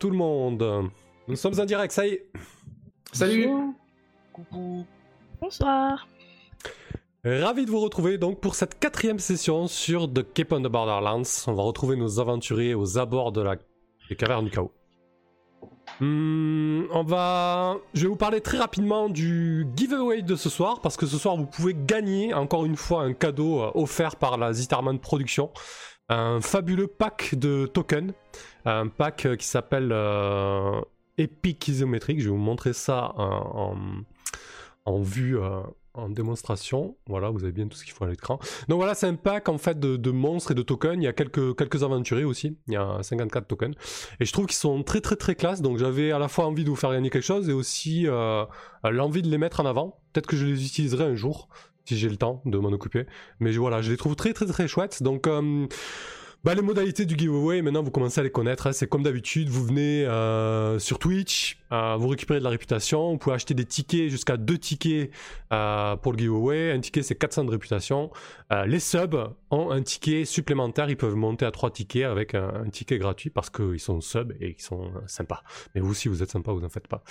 tout le monde. Nous sommes en direct, ça y est. Salut Coucou. Bonsoir. Ravi de vous retrouver donc pour cette quatrième session sur The Cape on the Borderlands. On va retrouver nos aventuriers aux abords de la des cavernes du chaos. Hmm, on va, je vais vous parler très rapidement du giveaway de ce soir parce que ce soir vous pouvez gagner encore une fois un cadeau euh, offert par la Zitterman Production, un fabuleux pack de tokens, un pack euh, qui s'appelle euh, Epic Isométrique. Je vais vous montrer ça en, en- vue, euh, en démonstration. Voilà, vous avez bien tout ce qu'il faut à l'écran. Donc voilà, c'est un pack en fait de, monstres et de tokens. Il y a quelques, quelques aventuriers aussi. Il y a 54 tokens. Et je trouve qu'ils sont très très très classe. Donc j'avais à la fois envie de vous faire gagner quelque chose et aussi euh, l'envie de les mettre en avant. Peut-être que je les utiliserai un jour si j'ai le temps de m'en occuper. Mais voilà, je les trouve très très très chouettes. Donc euh, bah, les modalités du giveaway, maintenant vous commencez à les connaître. hein. C'est comme d'habitude, vous venez euh, sur Twitch, euh, vous récupérez de la réputation, vous pouvez acheter des tickets, jusqu'à deux tickets euh, pour le giveaway. Un ticket c'est 400 de réputation. Les subs ont un ticket supplémentaire, ils peuvent monter à trois tickets avec un, ticket gratuit parce qu'ils sont subs et qu'ils sont sympas. Mais vous aussi vous êtes sympa, vous en faites pas.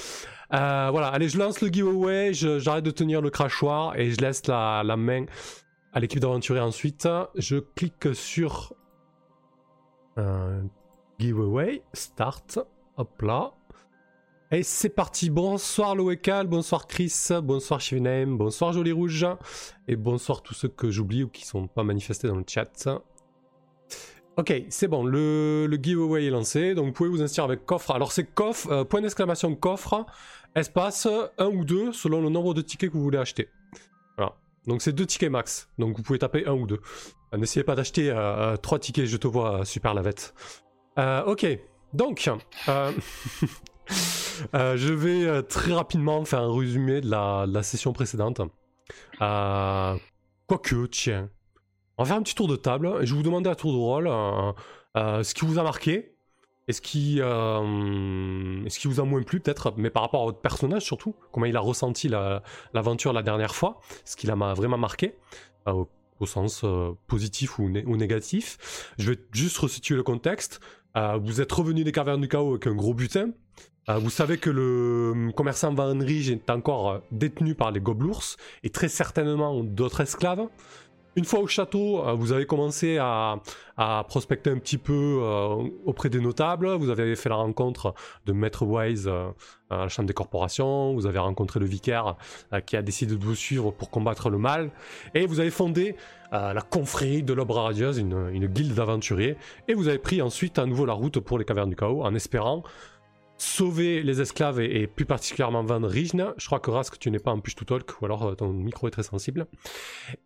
Voilà, allez je lance le giveaway, j'arrête de tenir le crachoir et je laisse la, la main à l'équipe d'aventuriers ensuite. Je clique sur giveaway, start, hop là. Et c'est parti, bonsoir Loécal, bonsoir Chris, bonsoir Shivename, bonsoir Joli Rouge, et bonsoir tous ceux que j'oublie ou qui sont pas manifestés dans le chat. Ok, c'est bon, le, le giveaway est lancé, donc vous pouvez vous inscrire avec coffre. Alors c'est coffre, euh, point d'exclamation coffre, espace, un ou deux, selon le nombre de tickets que vous voulez acheter. Donc c'est deux tickets max, donc vous pouvez taper un ou deux. Euh, N'essayez pas d'acheter euh, euh, trois tickets, je te vois, euh, super lavette. Euh, ok, donc, je vais très rapidement faire un résumé de la, de la session précédente. Quoique, tiens, on va faire un petit tour de table. Je vais vous demander à tour de rôle ce qui vous a marqué. Et ce qui, euh, et ce qui vous a moins plu peut-être, mais par rapport à votre personnage surtout, comment il a ressenti la- l'aventure la, dernière fois, ce qui l'a vraiment marqué, euh, au, sens euh, positif ou, ou négatif. Je vais juste resituer le contexte. Vous êtes revenu des cavernes du chaos avec un gros butin. Vous savez que le commerçant Van Rige est encore détenu par les gobelours et très certainement d'autres esclaves. Une fois au château, euh, vous avez commencé à, prospecter un petit peu euh, auprès des notables. Vous avez fait la rencontre de Maître Wise euh, à la Chambre des Corporations. Vous avez rencontré le vicaire qui a décidé de vous suivre pour combattre le mal. Et vous avez fondé la confrérie de l'Obre Radieuse, une, une guilde d'aventuriers. Et vous avez pris ensuite à nouveau la route pour les cavernes du chaos en espérant sauver les esclaves et, plus particulièrement Van Rijne. Je crois que Rask, tu n'es pas en push to talk ou alors euh, ton micro est très sensible.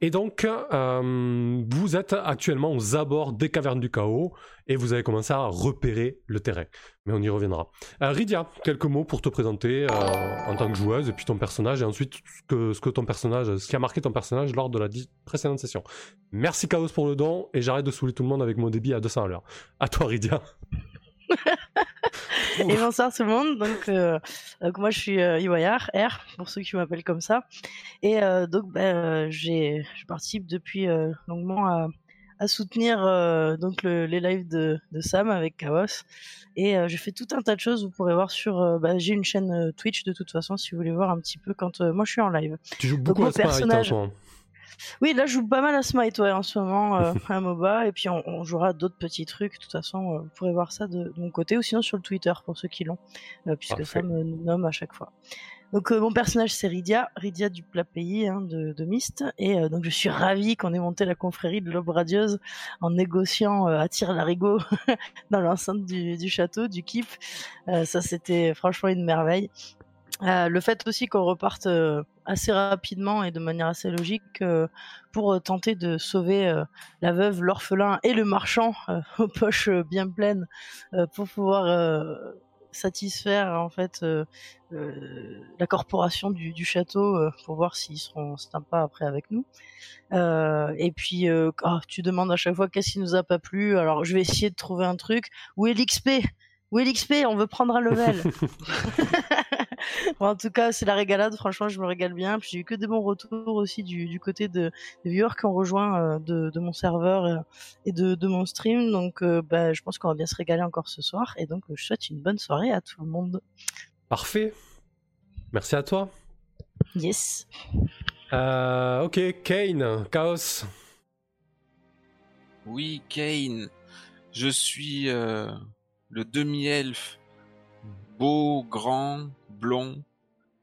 Et donc, euh, vous êtes actuellement aux abords des cavernes du chaos et vous avez commencé à repérer le terrain. Mais on y reviendra. Euh, Rydia, quelques mots pour te présenter euh, en tant que joueuse et puis ton personnage et ensuite ce que, ton personnage, ce qui a marqué ton personnage lors de la précédente session. Merci Chaos pour le don et j'arrête de saouler tout le monde avec mon débit à 200 à l'heure. À toi Rydia. Et bonsoir tout le monde. Donc, euh, donc moi je suis euh, Iwayar, R pour ceux qui m'appellent comme ça. Et euh, donc ben, euh, j'ai je participe depuis longuement à, à soutenir donc le- les lives de, de Sam avec Chaos. Et je fais tout un tas de choses. Vous pourrez voir sur. bah, j'ai une chaîne Twitch de toute façon si vous voulez voir un petit peu quand moi je suis en live. Tu joues beaucoup mon à personnage-. Oui, là, je joue pas mal à Smite ouais, en ce moment, euh, à MOBA, et puis on, on jouera d'autres petits trucs. De toute façon, euh, vous pourrez voir ça de, de mon côté, ou sinon sur le Twitter pour ceux qui l'ont, euh, puisque Parfait. ça me nomme à chaque fois. Donc euh, mon personnage c'est Rydia, Rydia du plat pays hein, de, de Myst, et donc je suis ravie qu'on ait monté la confrérie de l'Aube radieuse en négociant à tir larigot dans l'enceinte du, du château, du keep. Ça c'était franchement une merveille. Euh, le fait aussi qu'on reparte euh, assez rapidement et de manière assez logique euh, pour tenter de sauver la veuve, l'orphelin et le marchand aux poches bien pleines pour pouvoir satisfaire en fait la corporation du, château pour voir s'ils seront sympas après avec nous. Et puis ah, tu demandes à chaque fois qu'est-ce qui nous a pas plu. Alors je vais essayer de trouver un truc. Où est l'XP Où est l'XP On veut prendre un level. en tout cas, c'est la régalade. Franchement, je me régale bien. Puis j'ai eu que des bons retours aussi du, côté de, des viewers qui ont rejoint euh, de, mon serveur euh, et de, mon stream. Donc, euh, bah, je pense qu'on va bien se régaler encore ce soir. Et donc, je souhaite une bonne soirée à tout le monde. Parfait. Merci à toi. Yes. ok, Kane, Chaos. Oui, Kane. Je suis le demi-elfe beau, grand, blond.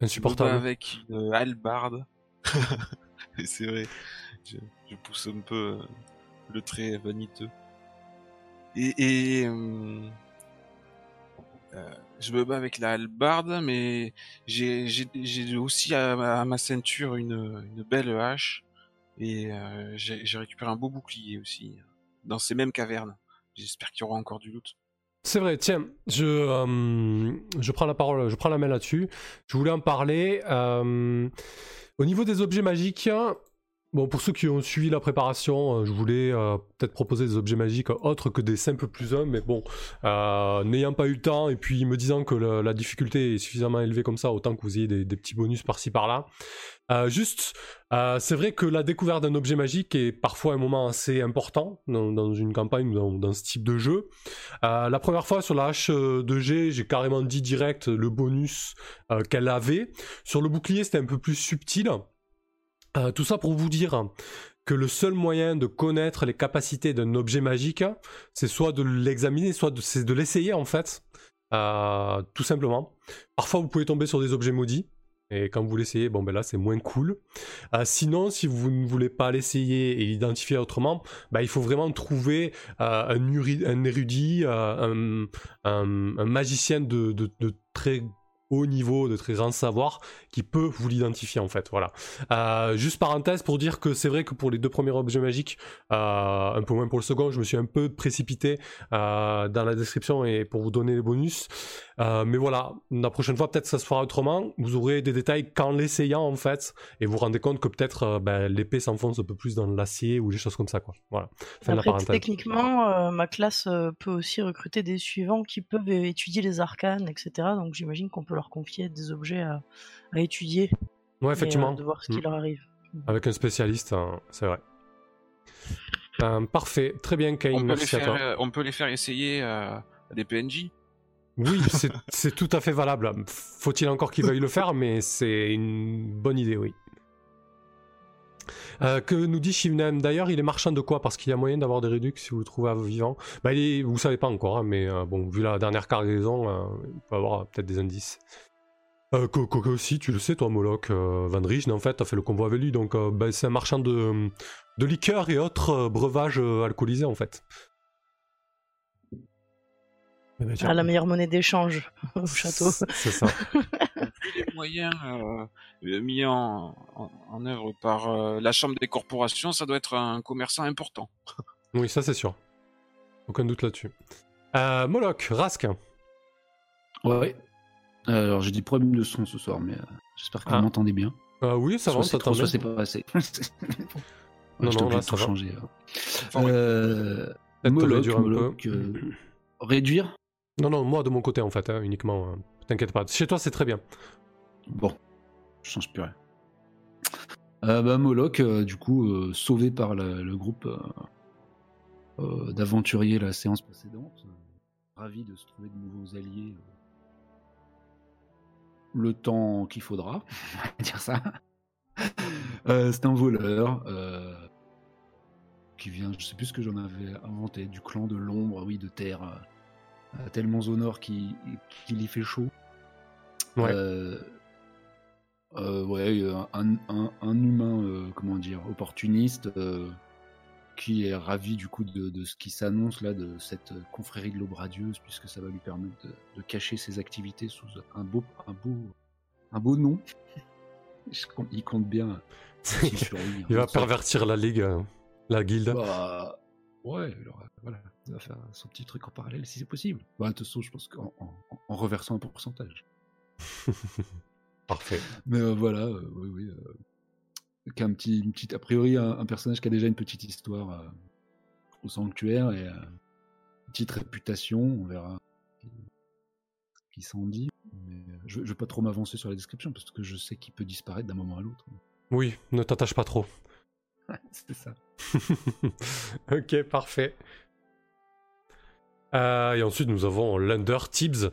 Insupportable. Avec une hallebarde. c'est vrai. Je, pousse un peu euh, le trait vaniteux. Et, euh, euh, je me bats avec la hallebarde, mais j'ai aussi à, ma ceinture une, belle hache. Et j'ai récupéré un beau bouclier aussi, dans ces mêmes cavernes. J'espère qu'il y aura encore du loot. C'est vrai, tiens, je, euh, je prends la parole, je prends la main là-dessus. Je voulais en parler. Euh, au niveau des objets magiques, bon, pour ceux qui ont suivi la préparation, euh, je voulais peut-être proposer des objets magiques autres que des simples plus 1, mais bon, n'ayant pas eu le temps et puis me disant que la difficulté est suffisamment élevée comme ça, autant que vous ayez des petits bonus par-ci par-là. Euh, juste, euh, c'est vrai que la découverte d'un objet magique est parfois un moment assez important dans, une campagne ou dans, ce type de jeu. Euh, la première fois sur la hache de G, j'ai carrément dit direct le bonus qu'elle avait. Sur le bouclier, c'était un peu plus subtil. tout ça pour vous dire que le seul moyen de connaître les capacités d'un objet magique, c'est soit de l'examiner, soit de l'essayer en fait. tout simplement. Parfois, vous pouvez tomber sur des objets maudits. Et quand vous l'essayez, bon ben là c'est moins cool. Euh, sinon, si vous ne voulez pas l'essayer et l'identifier autrement, bah, il faut vraiment trouver euh, un, érudit, euh, un, magicien de très haut niveau, de très grand savoir, qui peut vous l'identifier en fait. Voilà. Euh, juste parenthèse pour dire que c'est vrai que pour les deux premiers objets magiques, euh, un peu moins pour le second, je me suis un peu précipité euh, dans la description et pour vous donner les bonus. mais voilà, la prochaine fois peut-être ça se fera autrement. Vous aurez des détails qu'en l'essayant en fait, et vous vous rendez compte que peut-être ben, l'épée s'enfonce un peu plus dans l'acier ou des choses comme ça quoi. Voilà. techniquement, ma classe peut aussi recruter des suivants qui peuvent étudier les arcanes, etc. Donc j'imagine qu'on peut leur confier des objets à à étudier. Ouais, effectivement. de voir ce qui mm. leur arrive. Avec un spécialiste, hein, c'est vrai. Euh, parfait, très bien, Kane, merci à toi. Euh, on peut les faire essayer à des PNJ Oui, c'est tout à fait valable. Faut-il encore qu'ils veuillent le faire, mais c'est une bonne idée, oui. Euh, que nous dit Shivnem D'ailleurs, il est marchand de quoi? Parce qu'il y a moyen d'avoir des réducs si vous le trouvez vivant. Bah, il vous savez pas encore, hein, mais bon, vu la dernière cargaison, il peut avoir peut-être des indices. Euh, aussi, tu le sais, toi, Moloch, euh, Van Richten, en fait, a fait le convoi avec lui, donc euh, ben, c'est un marchand de, de liqueurs et autres euh, breuvages alcoolisés, en fait. Eh ben, ah, la meilleure monnaie d'échange au château. C'est ça. les moyens mis en, en, œuvre par la Chambre des corporations, ça doit être un commerçant important. oui, ça c'est sûr. Aucun doute là-dessus. Moloch, Rask. Ouais, euh, alors j'ai des problèmes de son ce soir, mais euh, j'espère que vous ah. m'entendez bien. Ah oui, ça va, ça trop, soit c'est pas assez. non, non, là, ça va. changer. Euh, Moloch, réduire Moloch, euh, réduire? Non, non, moi de mon côté en fait, hein, uniquement. Hein. T'inquiète pas. Chez toi, c'est très bien. Bon, je change plus rien. Euh, bah, Moloch, du coup, sauvé par le groupe d'aventuriers la séance précédente, ravi de se trouver de nouveaux alliés le temps qu'il faudra, on va dire ça. Euh, c'est un voleur euh, qui vient, je sais plus ce que j'en avais inventé, du clan de l'ombre, oui, de terre, euh, tellement au nord qu'il y fait chaud. Ouais. Ouais, un, un humain, comment dire, opportuniste qui est ravi du coup de, ce qui s'annonce là, de cette confrérie de l'aube radieuse, puisque ça va lui permettre de, cacher ses activités sous un beau, un beau, un beau nom. Il compte bien. il va pervertir la ligue, euh, la guilde. Bah, ouais, voilà, il va faire son petit truc en parallèle si c'est possible. Bah, de toute façon, je pense qu'en en, reversant un pourcentage. Parfait. Mais euh, voilà, euh, oui, oui qu'un petit, une petite, a priori, un, personnage qui a déjà une petite histoire euh, au sanctuaire et euh, une petite réputation, on verra qui, s'en dit. Mais, euh, je, je vais pas trop m'avancer sur la description parce que je sais qu'il peut disparaître d'un moment à l'autre. Oui, ne t'attache pas trop. C'est ça. ok, parfait. Euh, et ensuite, nous avons Lunder Tibbs.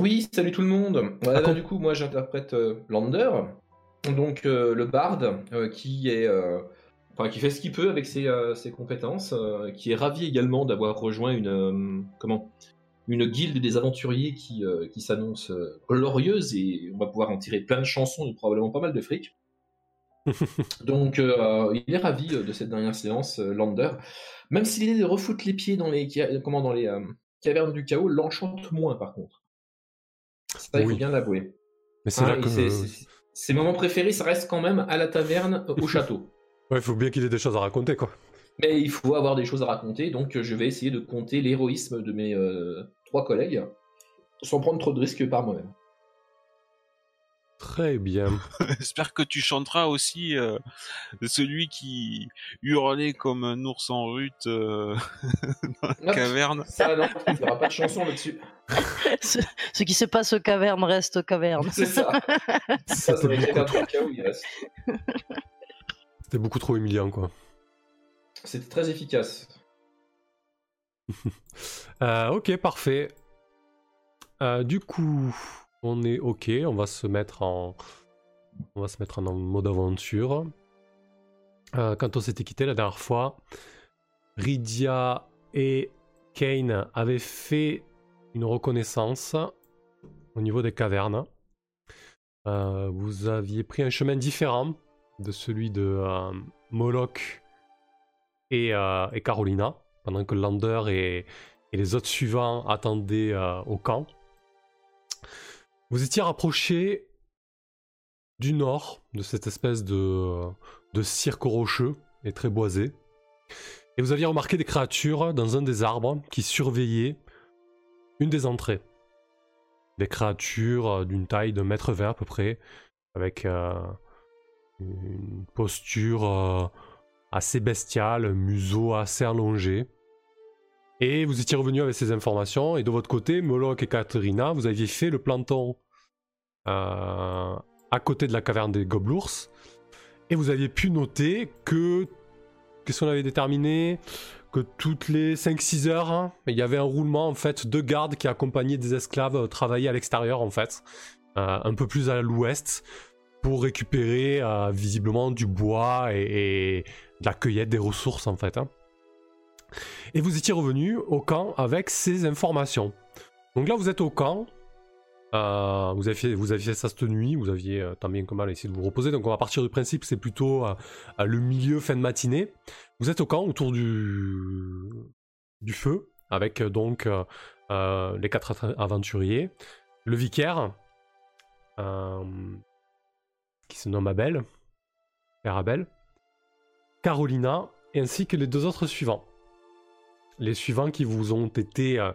Oui, salut tout le monde. Ah, du coup, moi j'interprète euh, Lander, donc euh, le barde euh, qui est, enfin, qui fait ce qu'il peut avec ses, ses compétences, qui est ravi également d'avoir rejoint une, comment, une guilde des aventuriers qui, qui s'annonce glorieuse et on va pouvoir en tirer plein de chansons et probablement pas mal de fric. Donc il est ravi de cette dernière séance, Lander. Même si l'idée de refoutre les pieds dans les, comment, dans les cavernes du chaos l'enchante moins par contre. Ça, il Oui. faut bien l'avouer. Mais c'est Hein, là que. Ses moments préférés, ça reste quand même à la taverne, euh, au château. Ouais, il faut bien qu'il ait des choses à raconter, quoi. Mais il faut avoir des choses à raconter, donc euh, je vais essayer de compter l'héroïsme de mes euh, trois collègues, sans prendre trop de risques par moi-même. Très bien. J'espère que tu chanteras aussi euh, celui qui hurlait comme un ours en rut euh, dans la caverne. Ça, non, il n'y aura pas de chanson là-dessus. ce, ce qui se passe aux cavernes reste aux cavernes. C'est ça. Ça, ça va C'était être beaucoup, un truc où il reste. c'était beaucoup trop humiliant, quoi. C'était très efficace. Euh, ok, parfait. Euh, du coup, on est ok. On va se mettre en, mode aventure. Euh, quand on s'était quitté la dernière fois, Rydia et Kane avaient fait une reconnaissance au niveau des cavernes. Euh, vous aviez pris un chemin différent de celui de euh, Moloch et, Carolina, pendant que Lander et, les autres suivants attendaient au camp. Vous étiez rapproché du nord de cette espèce de, cirque rocheux et très boisé. Et vous aviez remarqué des créatures dans un des arbres qui surveillaient une des entrées. Des créatures euh, d'une taille de mètre vingt à peu près, avec euh, une posture euh, assez bestiale, museau assez allongé. Et vous étiez revenu avec ces informations, et de votre côté, Moloch et Katerina, vous aviez fait le planton euh, à côté de la caverne des Goblours, et vous aviez pu noter que. Qu'est-ce qu'on avait déterminé? Que toutes les 5-6 heures, hein, il y avait un roulement en fait de gardes qui accompagnaient des esclaves euh, travailler à l'extérieur en fait, euh, un peu plus à l'ouest, pour récupérer euh, visiblement du bois et, et de la cueillette des ressources en fait. hein. Et vous étiez revenu au camp avec ces informations. Donc là, vous êtes au camp. Euh, vous, avez fait, vous ça cette nuit. Vous aviez euh, tant bien que mal essayé de vous reposer. Donc on va partir du principe c'est plutôt euh, le milieu, fin de matinée. Vous êtes au camp autour du, feu. Avec donc les quatre aventuriers. Le vicaire. qui se nomme Abel. Abel. Carolina. Ainsi que les deux autres suivants les suivants qui vous ont été euh,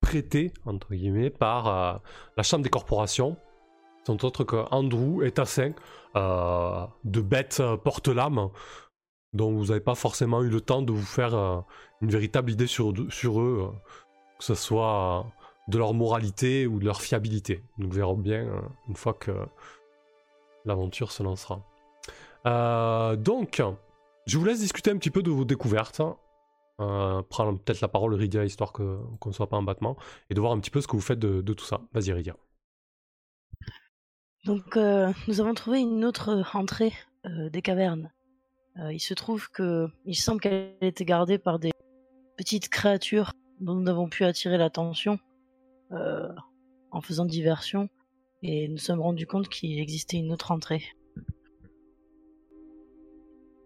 prêtés, entre guillemets, par euh, la Chambre des corporations, sont autres que Andrew et Tassin, euh, de bêtes porte-lames, dont vous n'avez pas forcément eu le temps de vous faire une véritable idée sur, eux, que ce soit de leur moralité ou de leur fiabilité. Nous verrons bien une fois que l'aventure se lancera. Donc, je vous laisse discuter un petit peu de vos découvertes. Euh, prendre peut-être la parole Rydia histoire que- qu'on ne soit pas en battement et de voir un petit peu ce que vous faites de, de tout ça. Vas-y Rydia. Donc, euh, nous avons trouvé une autre entrée euh, des cavernes. Euh, il se trouve que, il semble qu'elle ait été gardée par des petites créatures dont nous avons pu attirer l'attention euh, en faisant diversion, et nous sommes rendus compte qu'il existait une autre entrée.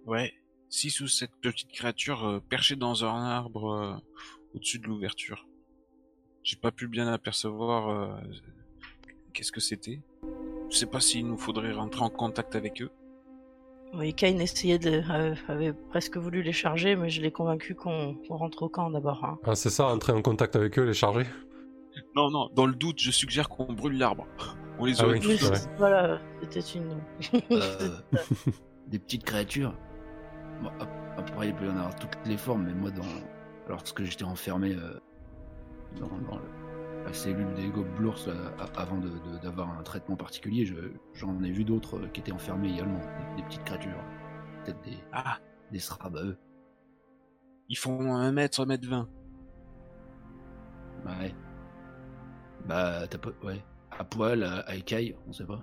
Ouais, six ou sept petites créatures euh, perchées dans un arbre euh, au-dessus de l'ouverture. J'ai pas pu bien apercevoir euh, qu'est-ce que c'était. Je sais pas s'il nous faudrait rentrer en contact avec eux. Oui, Kane essayait de, euh, avait presque voulu les charger, mais je l'ai convaincu qu'on rentre au camp d'abord. hein. Ah, c'est ça, entrer en contact avec eux, les charger? Non, non, dans le doute, je suggère qu'on brûle l'arbre. On les Ah aurait oui, voilà, c'était une. Euh, des petites créatures. Bon, ap- après, il peut y en avoir toutes les formes, mais moi, dans... lorsque j'étais enfermé euh, dans, dans le- la cellule des gobelours a- avant d'avoir un traitement particulier. Je- J'en ai vu d'autres euh, qui étaient enfermés également, des, des petites créatures, peut-être des, Ah, des strabeux. ils font un mètre, un mètre vingt. Ouais. Bah, t'as pas. Ouais. À poil, à, à écaille, on sait pas.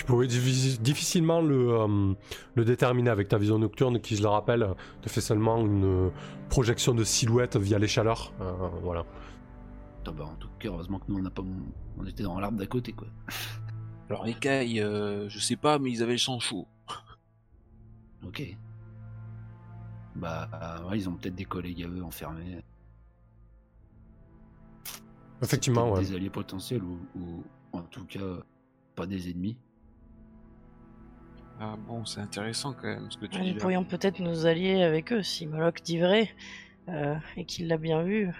Tu pourrais diffi- difficilement le, euh, le déterminer avec ta vision nocturne qui, je le rappelle, te fait seulement une euh, projection de silhouette via les chaleurs. Euh, voilà. Bah, en tout cas, heureusement que nous, on, a pas, on était dans l'arbre d'à côté, quoi. Alors les cailles, euh, je sais pas, mais ils avaient le sang chaud. Ok. Bah, ouais, ils ont peut-être des collègues à eux enfermés. Effectivement, ouais. Des alliés potentiels ou, ou en tout cas pas des ennemis. Ah bon, c'est intéressant quand même ce que tu Nous dis là. pourrions peut-être nous allier avec eux si Moloch dit vrai euh, et qu'il l'a bien vu.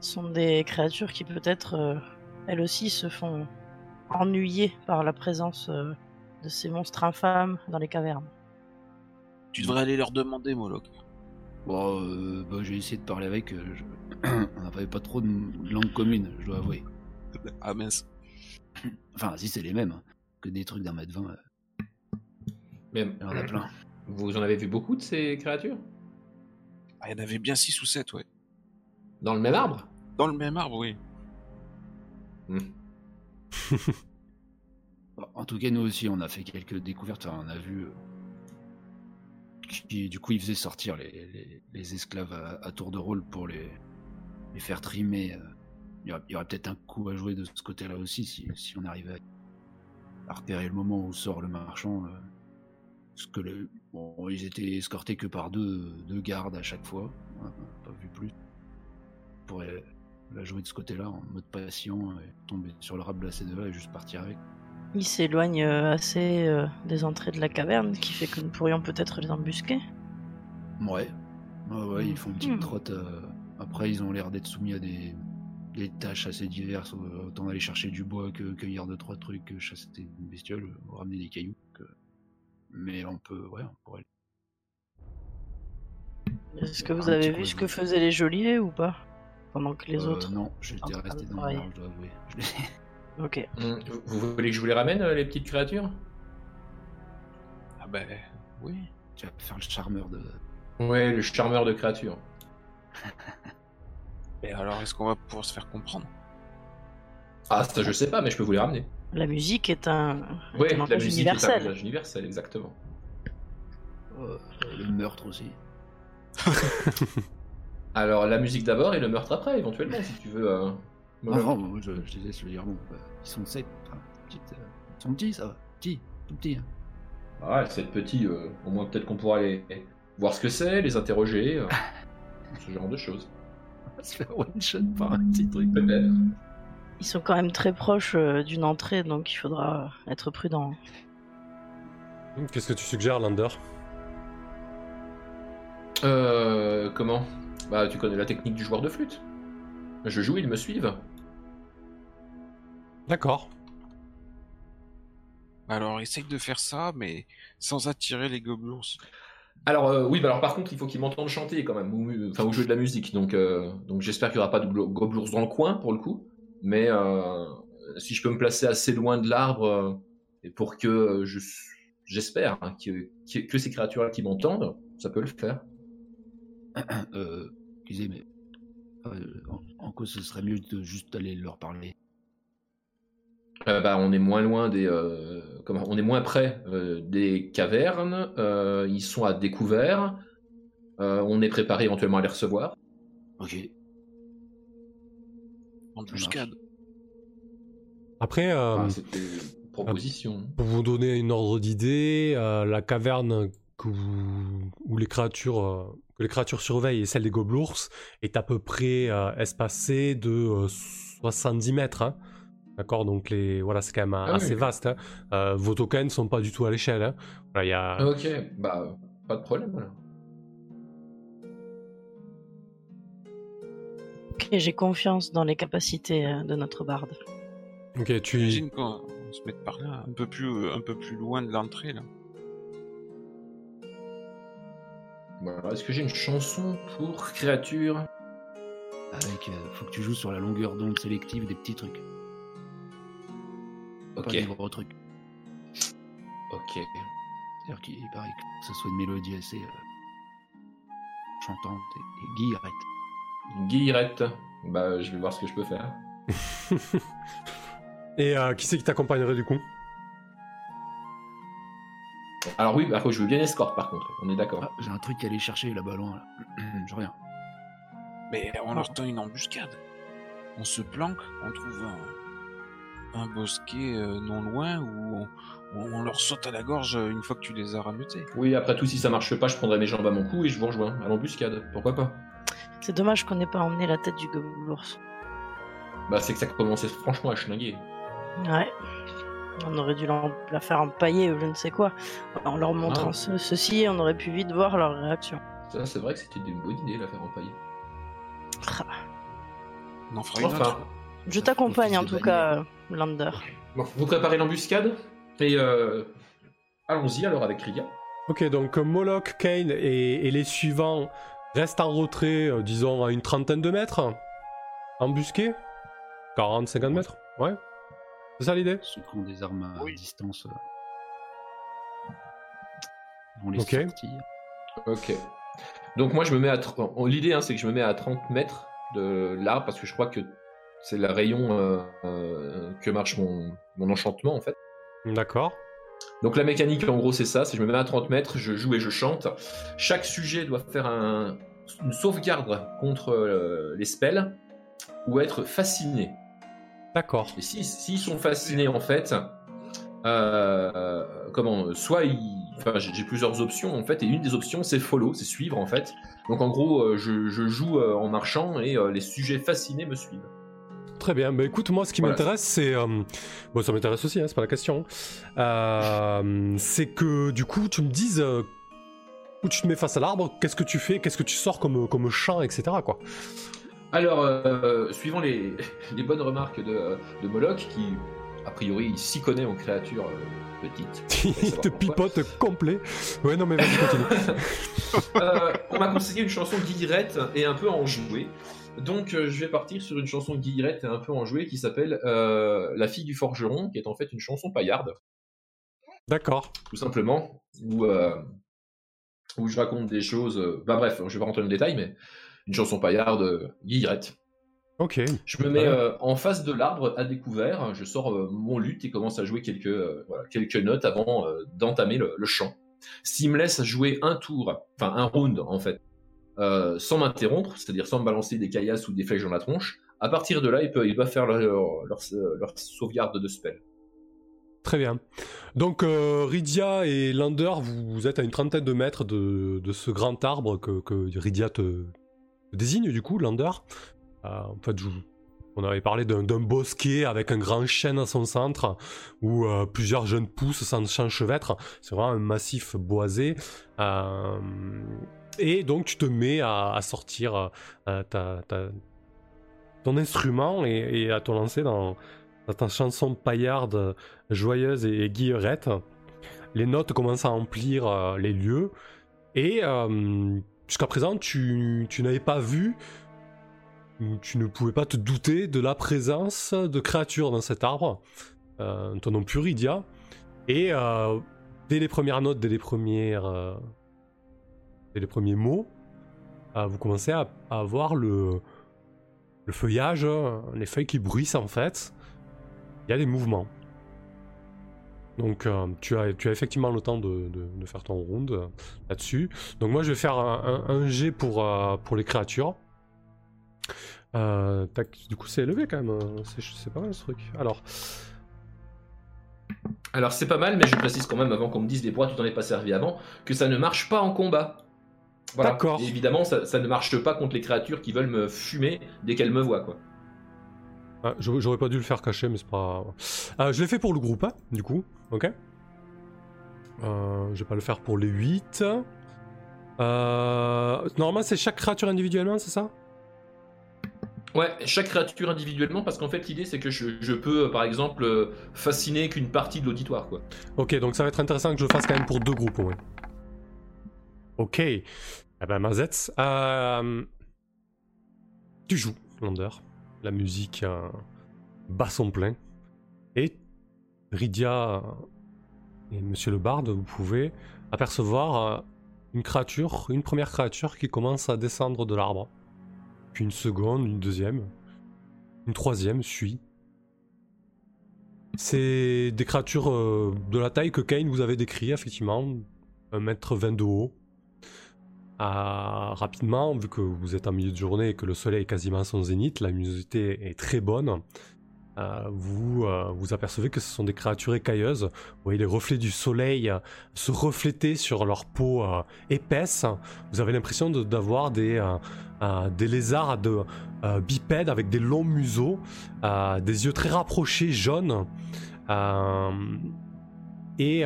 Ce sont des créatures qui peut-être euh, elles aussi se font ennuyer par la présence euh, de ces monstres infâmes dans les cavernes. Tu devrais aller leur demander, Moloch. Bon, euh, bah, j'ai essayé de parler avec eux. je- On n'avait pas trop de langue commune, je dois avouer. Ah mince. Enfin, si c'est les mêmes, hein, que des trucs d'un mètre vingt, Mais il y en a plein. vous en avez vu beaucoup de ces créatures? Ah, il y en avait bien 6 ou 7, ouais. Dans le même arbre? Dans le même arbre, oui. Hmm. En tout cas, nous aussi, on a fait quelques découvertes. Enfin, on a vu. euh, qui, du coup, ils faisaient sortir les, les- les esclaves à, à tour de rôle pour les, les faire trimer. euh. Il y aurait, peut-être un coup à jouer de ce côté-là aussi, si, si on arrivait à repérer le moment où sort le marchand. euh. Parce que le, bon, ils étaient escortés que par deux, deux gardes à chaque fois. On n'a pas vu plus. On pourrait la jouer de ce côté-là, en mode patient, et tomber sur le rat de ces deux-là et juste partir avec. Ils s'éloignent euh, assez euh, des entrées de la caverne, qui fait que nous pourrions peut-être les embusquer. Ouais. Ouais, ouais, ils font une petite Hmm. trotte. euh, Après, ils ont l'air d'être soumis à des, des tâches assez diverses. Autant aller chercher du bois que cueillir deux, trois trucs, chasser une bestiole, ramener des cailloux. Mais on peut, ouais, on pourrait. Est-ce que vous avez vu ce que faisaient les geôliers ou pas Pendant que les Euh, autres. Non, j'étais en train resté dans l'arbre, je dois avouer. Je Ok. Vous, vous voulez que je vous les ramène, euh, les petites créatures? Ah ben, oui. Tu vas faire le charmeur de. Ouais, le charmeur de créatures. Et alors, est-ce qu'on va pouvoir se faire comprendre? Ah, ça je sais pas, mais je peux vous les ramener. La musique est un, est Ouais, un la langage musique est un universel. langage universel, exactement. euh, le meurtre aussi. Alors, la musique d'abord et le meurtre après, éventuellement, si tu veux. euh, Ah, voilà. non, moi, je, je te laisse le dire. Bon, bah, ils sont sept. Enfin, euh, ils sont petits, ça va. Petits, tout petits. hein. Ah, ouais, c'est petit, euh, au moins peut-être qu'on pourra les voir ce que c'est, les interroger, euh, ce genre de choses. On va se faire one shot par un petit truc. Peut-être. Ils sont quand même très proches euh, d'une entrée, donc il faudra être prudent. Qu'est-ce que tu suggères, Lander Euh, comment? Bah, tu connais la technique du joueur de flûte. Je joue, ils me suivent. D'accord. Alors, essaye de faire ça, mais sans attirer les gobelours. Alors euh, oui, bah alors par contre, il faut qu'ils m'entendent chanter quand même, ou, enfin ou jouer de la musique. Donc, euh, donc j'espère qu'il n'y aura pas de gobelours dans le coin pour le coup. Mais euh, si je peux me placer assez loin de l'arbre, euh, et pour que euh, je, j'espère hein, que, que, que ces créatures-là qui m'entendent, ça peut le faire. Euh, excusez, mais. euh, en, en quoi ce serait mieux de juste aller leur parler? Euh, bah, on est moins loin des, comment, on est moins près des cavernes. ils sont à découvert. on est préparé éventuellement à les recevoir. Ok. Embuscade. Après, euh, Enfin, C'était une proposition. pour vous donner une ordre d'idée, euh, la caverne que vous- où les créatures, euh, que les créatures surveillent et celle des gobelours est à peu près euh, espacée de euh, 70 mètres. hein. D'accord, donc les, voilà, c'est quand même Ah assez vaste. hein. Euh, vos tokens ne sont pas du tout à l'échelle. hein. Voilà, il y a... Ok, bah pas de problème. Ok, j'ai confiance dans les capacités euh, de notre barde. Ok, tu, J'imagine qu'on on se mette par là, un peu plus, euh, un peu plus loin de l'entrée, là. Voilà. Est-ce que j'ai une chanson pour créature? Avec, euh, faut que tu joues sur la longueur d'onde sélective des petits trucs. Pas Ok. des gros trucs. Ok. C'est-à-dire qu'il paraît que ça soit une mélodie assez euh, chantante et, et guillerette. Guillerette. Bah, je vais voir ce que je peux faire. Et euh, qui c'est qui t'accompagnerait du coup? Alors oui, par contre, je veux bien escorte par contre. On est d'accord. Ah, j'ai un truc à aller chercher là-bas loin. Là. je reviens. Mais on leur tend une embuscade. On se planque, on trouve un, un bosquet euh, non loin où on, on leur saute à la gorge une fois que tu les as rameutés. Oui, après tout, si ça marche pas, je prendrai mes jambes à mon cou et je vous rejoins à l'embuscade. Pourquoi pas? C'est dommage qu'on n'ait pas emmené la tête du gobelours. Bah, c'est que ça commençait franchement à schlinguer. Ouais. On aurait dû la faire empailler ou je ne sais quoi. En leur montrant Ah. ce- ceci, on aurait pu vite voir leur réaction. Ça, c'est vrai que c'était une bonne idée, la faire empailler. On en fera une Enfin, autre. Je t'accompagne en tout cas, euh, Lander. bon, vous préparez l'embuscade et euh, allons-y alors avec Riga. Ok, donc Moloch, Kane et, et les suivants restent en retrait, euh, disons à une trentaine de mètres. Embusqués 40, 50 mètres Ouais C'est ça l'idée? Ceux qui ont des armes à Oui. distance euh, les Ok. sortir. Ok. Donc moi je me mets à... L'idée hein, c'est que je me mets à 30 mètres de l'arbre parce que je crois que c'est le rayon euh, euh, que marche mon, mon enchantement en fait. D'accord. Donc la mécanique en gros c'est ça, c'est que je me mets à 30 mètres, je joue et je chante. Chaque sujet doit faire un- une sauvegarde contre euh, les spells ou être fasciné. D'accord. Et si- s'ils sont fascinés en fait, euh, comment, soit ils, enfin j'ai plusieurs options en fait, et une des options c'est follow, c'est suivre en fait. Donc en gros, euh, je, je joue en marchant et les sujets fascinés me suivent. Très bien. Bah écoute, moi ce qui Voilà. m'intéresse, c'est. euh, Bon, ça m'intéresse aussi, hein, c'est pas la question. Euh, c'est que du coup, tu me dises. euh, où tu te mets face à l'arbre, qu'est-ce que tu fais, qu'est-ce que tu sors comme, comme chant, etc. quoi. Alors, suivant les, les bonnes remarques de, de Moloch, qui a priori il s'y connaît en créatures petites. Il te pipote complet. Ouais, non, mais vas-y, continue. Euh, on m'a conseillé une chanson guillerette et un peu enjouée. Donc euh, je vais partir sur une chanson guillerette et un peu enjouée qui s'appelle euh, La fille du forgeron, qui est en fait une chanson paillarde, D'accord. tout simplement, où, euh, où je raconte des choses. bah bref, je vais pas rentrer dans le détail, mais une chanson paillarde guillerette. Ok. Je me mets en face de l'arbre à découvert, je sors mon luth et commence à jouer quelques, voilà, quelques notes avant d'entamer le, le chant. S'il me laisse jouer un tour, enfin un round en fait, euh, sans m'interrompre, c'est-à-dire sans me balancer des caillasses ou des flèches dans la tronche, à partir de là, ils peuvent, faire leur, sauvegarde de spell. Très bien. Donc, euh, Rydia et Lander, vous, êtes à une trentaine de mètres de, ce grand arbre que, que Rydia te, te désigne, du coup, Lander. Euh, en fait, je- on avait parlé d'un bosquet avec un grand chêne à son centre, où euh, plusieurs jeunes pousses s'enchevêtrent. C'est vraiment un massif boisé. Euh, et donc, tu te mets à, sortir euh, ton instrument et, à te lancer dans, ta chanson paillarde joyeuse et guillerette. Les notes commencent à emplir euh, les lieux. Et jusqu'à présent, tu, tu n'avais pas vu, tu ne pouvais pas te douter de la présence de créatures dans cet arbre. Euh, ton nom Puridia. Et euh, dès les premières notes, dès les, euh, dès les premiers mots, vous commencez à, à voir le, feuillage, euh, les feuilles qui bruissent en fait. Il y a des mouvements. Donc tu, as, effectivement le temps de, faire ton round là-dessus. Donc moi je vais faire un, un- pour les créatures. Euh, tac, du coup c'est élevé quand même, euh, c'est pas mal ce truc. Alors, Alors c'est pas mal, mais je précise quand même avant qu'on me dise les pourquoi tu t'en es pas servi avant, que ça ne marche pas en combat. Voilà. D'accord. Évidemment, ça, ça ne marche pas contre les créatures qui veulent me fumer dès qu'elles me voient, quoi. ah, j'aurais j'aurais pas dû le faire cacher, mais c'est pas. Euh, je l'ai fait pour le groupe, hein, du coup, ok euh, Je vais pas le faire pour les 8. Euh, normalement c'est chaque créature individuellement, c'est ça? Ouais, chaque créature individuellement, parce qu'en fait l'idée c'est que je, peux, euh, par exemple, euh, fasciner qu'une partie de l'auditoire, quoi. Ok, donc ça va être intéressant que je fasse quand même pour deux groupes moins. Ok. Eh ben, Mazette, euh, tu joues. Lander. La musique euh, bat son plein. Et Rydia et Monsieur le Barde, vous pouvez apercevoir euh, une créature, une première créature qui commence à descendre de l'arbre. Une seconde, une deuxième, une troisième suit. C'est des créatures euh, de la taille que Kane vous avait décrit, effectivement. Un mètre vingt de haut. Ah, rapidement, vu que vous êtes en milieu de journée et que le soleil est quasiment à son zénith, la luminosité est très bonne. Euh, vous euh, vous apercevez que ce sont des créatures écailleuses. Vous voyez les reflets du soleil euh, se refléter sur leur peau épaisse. Vous avez l'impression d'avoir des, des lézards de, bipèdes avec des longs museaux, des yeux très rapprochés jaunes. et,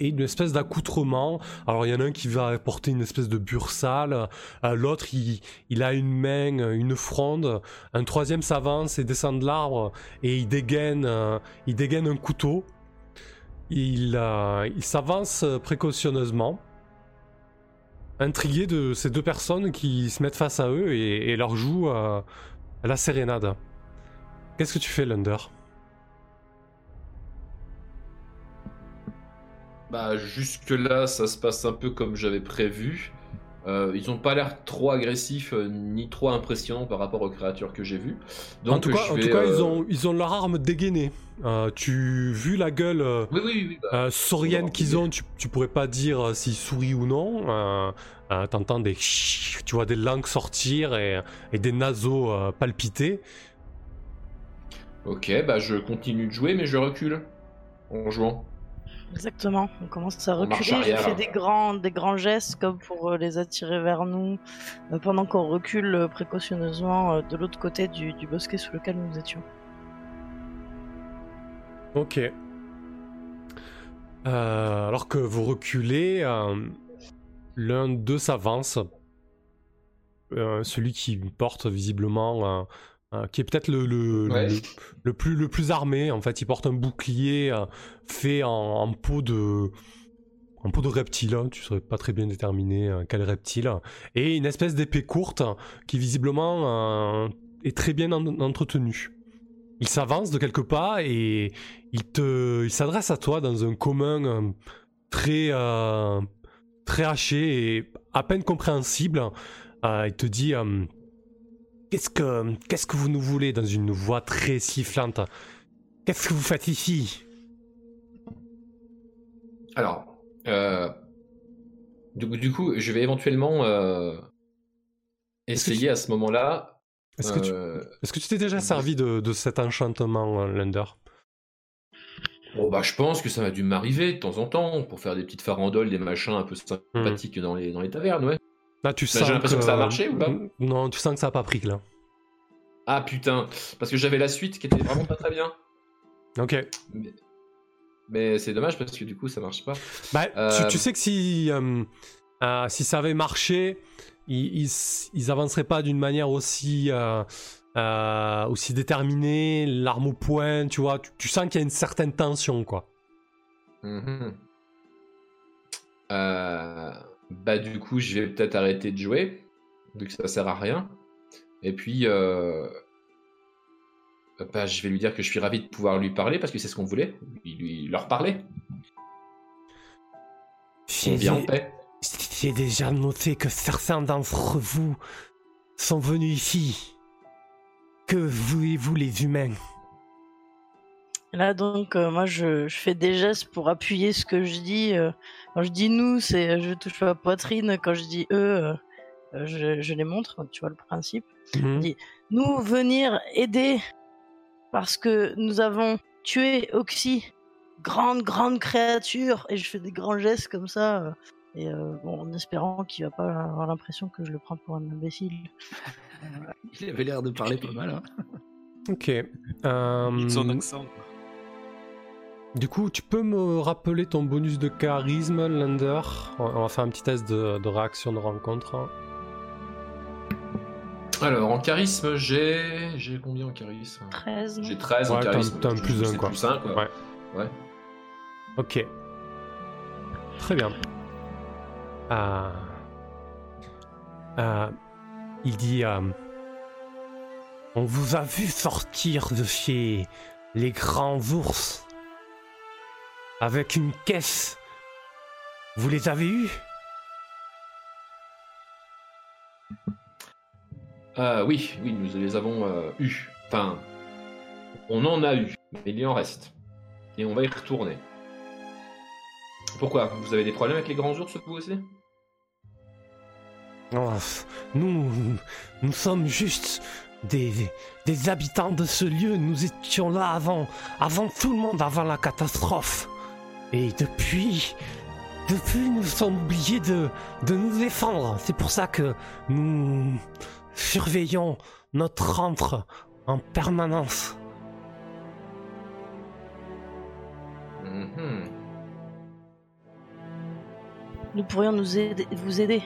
et une espèce d'accoutrement. Alors il y en a un qui va porter une espèce de bursale, euh, l'autre il, a une main, une fronde, un troisième s'avance et descend de l'arbre et il dégaine, euh, il dégaine un couteau. Il, euh, s'avance précautionneusement, intrigué de ces deux personnes qui se mettent face à eux et, et leur jouent la sérénade. Qu'est-ce que tu fais, Lunder? Bah jusque là, ça se passe un peu comme j'avais prévu. Euh, ils ont pas l'air trop agressifs euh, ni trop impressionnants par rapport aux créatures que j'ai vues. Donc En tout cas, je en vais, tout cas euh, ils, ont, ils ont leur arme dégainée. Tu vu la gueule Oui, oui, oui. oui, bah, saurienne qu'ils ont, tu, tu pourrais pas dire s'ils sourient ou non. T'entends des tu vois des langues sortir et, et des naseaux palpiter. Ok, bah je continue de jouer, mais je recule en jouant. Exactement. On commence à reculer. J'ai arrière. fait des grands, des grands gestes comme pour euh, les attirer vers nous, euh, pendant qu'on recule euh, précautionneusement de l'autre côté du, du bosquet sous lequel nous étions. Ok. Euh, alors que vous reculez, euh, l'un d'eux s'avance. Euh, celui qui porte visiblement, euh, qui est peut-être le, le, Ouais. le, le plus, le plus armé. En fait, il porte un bouclier euh, fait en, en peau de, en peau de reptile. hein. Tu saurais pas très bien déterminer euh, quel reptile. Et une espèce d'épée courte qui visiblement est très bien en- entretenue. Il s'avance de quelques pas et il te, il s'adresse à toi dans un commun très, très haché et à peine compréhensible. Il te dit qu'est-ce que, qu'est-ce que vous nous voulez dans une voix très sifflante? Qu'est-ce que vous faites ici? Alors, euh, du, coup- du coup, je vais éventuellement euh, essayer à ce moment-là. Est-ce que tu, euh, est-ce que tu t'es déjà servi de, de cet enchantement, Lunder? Bon bah je pense que ça va dû m'arriver de temps en temps pour faire des petites farandoles, des machins un peu sympathiques dans les dans les tavernes, ouais. Là, tu Là, sens j'ai l'impression que ça a marché ou pas? Non, tu sens que ça a pas pris là. Ah putain, parce que j'avais la suite qui était vraiment pas très bien. Ok. Mais, mais c'est dommage parce que du coup ça marche pas. Bah, tu, Euh, tu sais que si, euh, euh, si ça avait marché, ils, ils, ils avanceraient pas d'une manière aussi, aussi déterminée, l'arme au poing, tu vois. Tu, tu sens qu'il y a une certaine tension, quoi. Mhm. Euh, bah du coup je vais peut-être arrêter de jouer vu que ça sert à rien. Et puis euh, bah, je vais lui dire que je suis ravi de pouvoir lui parler parce que c'est ce qu'on voulait, lui, lui- leur parler. En paix. J'ai déjà noté que certains d'entre vous sont venus ici. Que voulez-vous, les humains? Là donc, euh, moi je, je fais des gestes pour appuyer ce que je dis. euh, quand je dis nous, c'est euh, je touche la poitrine. Quand je dis eux, euh, je, je les montre. Tu vois le principe. Mhm. Nous venir aider parce que nous avons tué Oxy, grande grande créature. Et je fais des grands gestes comme ça. euh, et euh, bon, en espérant qu'il va pas avoir l'impression que je le prends pour un imbécile. Il avait l'air de parler pas mal. Hein. Ok. Son accent. Du coup, tu peux me rappeler ton bonus de charisme, Lander? On va faire un petit test de, de réaction de rencontre. Alors en charisme j'ai j'ai combien en charisme? 13. J'ai 13 en Ouais, un- charisme. t'as un plus je- un, c'est quoi. Plus quoi. Ouais. Ouais. Ok. Très bien. Ah. Ah, il dit euh, On vous a vu sortir de chez les grands ours avec une caisse. Vous les avez eus Euh, oui, oui, nous les avons euh, eus. Enfin, on en a eu, mais il y en reste. Et on va y retourner. Pourquoi? Vous avez des problèmes avec les grands ours, vous aussi? Oh, Nous, nous sommes juste des, des habitants de ce lieu. Nous étions là avant, avant tout le monde, avant la catastrophe. Et depuis, depuis, nous sommes obligés de, de nous défendre. C'est pour ça que nous surveillons notre rentre en permanence. Mhm. Nous pourrions nous aider, vous aider.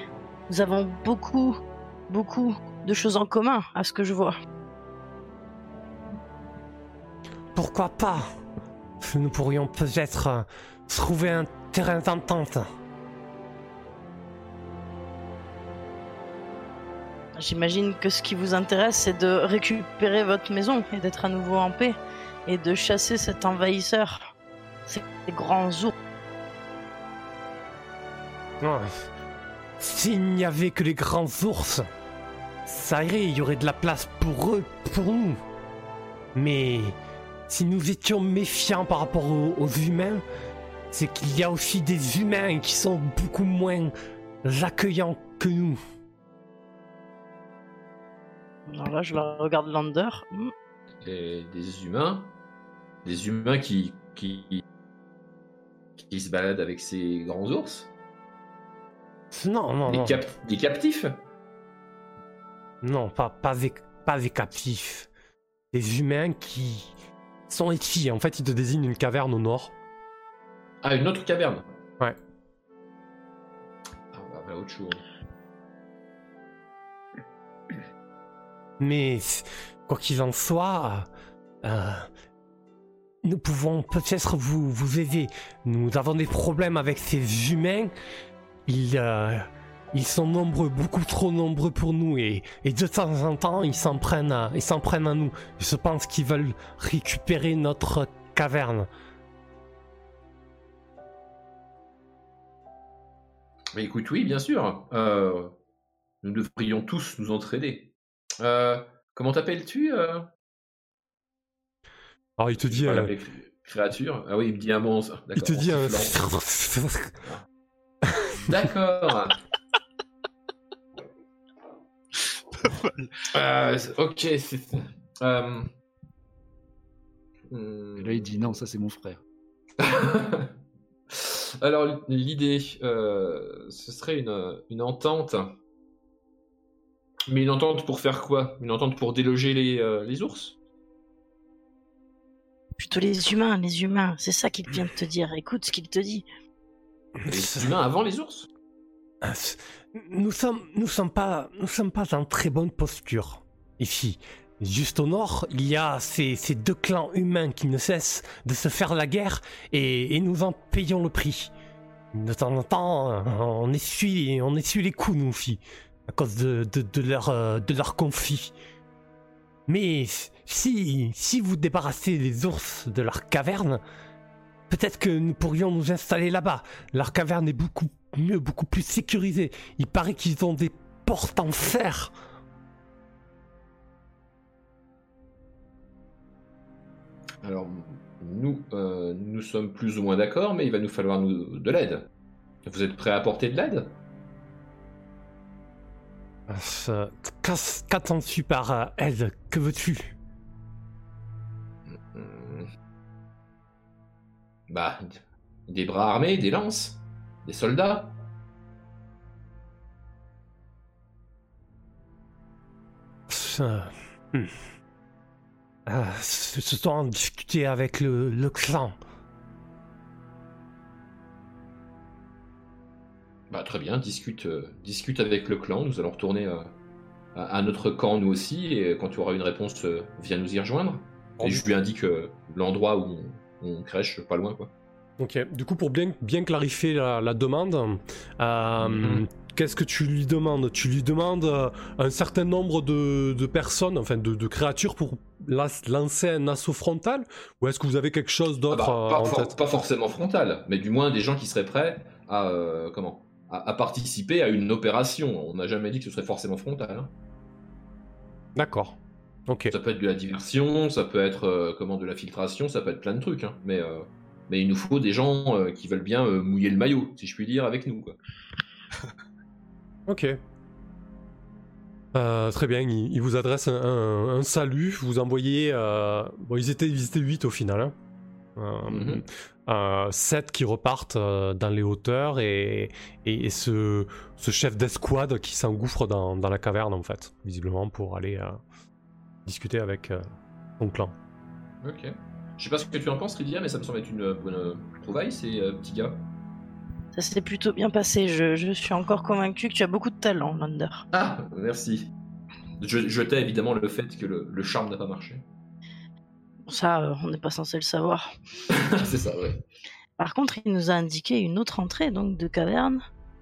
Nous avons beaucoup, beaucoup de choses en commun, à ce que je vois. Pourquoi pas? Nous pourrions peut-être euh, trouver un terrain d'entente. J'imagine que ce qui vous intéresse, c'est de récupérer votre maison et d'être à nouveau en paix et de chasser cet envahisseur, ces grands ours. S'il n'y avait que les grands ours, ça irait, il y aurait de la place pour eux, pour nous. Mais si nous étions méfiants par rapport aux, aux humains, c'est qu'il y a aussi des humains qui sont beaucoup moins accueillants que nous. Alors là, je la regarde Lander. Hmm. Et des humains, des humains qui, qui, qui se baladent avec ces grands ours, Non, non, des, non. cap- des captifs. Non, pas, pas, des, pas des captifs. Des humains qui sont ici. En fait, ils te désignent une caverne au nord. Ah, une autre caverne. Ouais. Ah, va vers autre chose. Mais quoi qu'il en soit, euh, nous pouvons peut-être vous, vous aider. Nous avons des problèmes avec ces humains. Ils, euh, ils sont nombreux, beaucoup trop nombreux pour nous, et, et de temps en temps, ils s'en prennent, à, ils s'en prennent à nous. Je pense qu'ils veulent récupérer notre caverne. Mais écoute, oui, bien sûr. Euh, nous devrions tous nous entraider. Euh, comment t'appelles-tu euh? Alors il te dit, euh, créature. Ah oui, il me dit un monstre. il te dit, euh, sifflant. D'accord. Euh, ok, c'est. Euh... hmm. Et là, il dit non, ça c'est mon frère. Alors, l'idée, euh, ce serait une, une entente. Mais une entente pour faire quoi? Une entente pour déloger les, euh, les ours? Plutôt les humains, les humains. C'est ça qu'il vient de te dire. Écoute ce qu'il te dit. Les humains avant les ours? Nous sommes, nous sommes pas, nous sommes pas en très bonne posture ici. Juste au nord, il y a ces, ces deux clans humains qui ne cessent de se faire la guerre et, nous en payons le prix. De temps en temps, on essuie, on essuie les coups nous aussi à cause de, de, de leur, euh, de leur conflit. Mais si, si vous débarrassez les ours de leur caverne, peut-être que nous pourrions nous installer là-bas. Leur caverne est beaucoup mieux, beaucoup plus sécurisée. Il paraît qu'ils ont des portes en fer. Alors, nous, euh, nous sommes plus ou moins d'accord, mais il va nous falloir nous- de l'aide. Vous êtes prêts à apporter de l'aide? Qu'attends-tu par euh, aide? Que veux-tu? Bah, des bras armés, des lances, des soldats. Hmm. Euh, ce en discuter avec le, le clan. Bah, très bien, discute, euh, discute avec le clan. Nous allons retourner euh, à, à notre camp nous aussi, et quand tu auras une réponse, euh, viens nous y rejoindre. Et je lui indique euh, l'endroit où on, on crèche, pas loin, quoi. Ok, du coup pour bien, bien clarifier la, la demande, euh, Mhm. qu'est-ce que tu lui demandes? Tu lui demandes euh, un certain nombre de, de personnes, enfin de, de créatures pour lancer un assaut frontal? Ou est-ce que vous avez quelque chose Ah d'autre bah, euh, pas, en for- tête? pas forcément frontal, mais du moins des gens qui seraient prêts à euh, comment? À, à participer à une opération. On n'a jamais dit que ce serait forcément frontal. hein. D'accord. Ok. Ça peut être de la diversion, ça peut être euh, comment de la filtration, ça peut être plein de trucs. hein. Mais mais il nous faut des gens euh, qui veulent bien euh, mouiller le maillot, si je puis dire, avec nous. Quoi. Ok. Euh, très bien, il, il vous adresse un, un- un salut, vous envoyez... Bon, ils étaient, ils étaient 8 au final. Hein. Euh, Mhm. 7 qui repartent dans les hauteurs et, et, et ce, ce chef d'escouade qui s'engouffre dans, dans la caverne en fait, visiblement pour aller discuter avec son clan. Ok. Je sais pas ce que tu en penses, Lydia, mais ça me semble être une euh, bonne euh, trouvaille, ces euh, petits gars. Ça s'est plutôt bien passé. Je, je suis encore convaincu que tu as beaucoup de talent, Lander. Ah, merci. Je, je tais évidemment le fait que le, le charme n'a pas marché. Ça, euh, on n'est pas censé le savoir. C'est ça, ouais. Par contre, il nous a indiqué une autre entrée donc de caverne.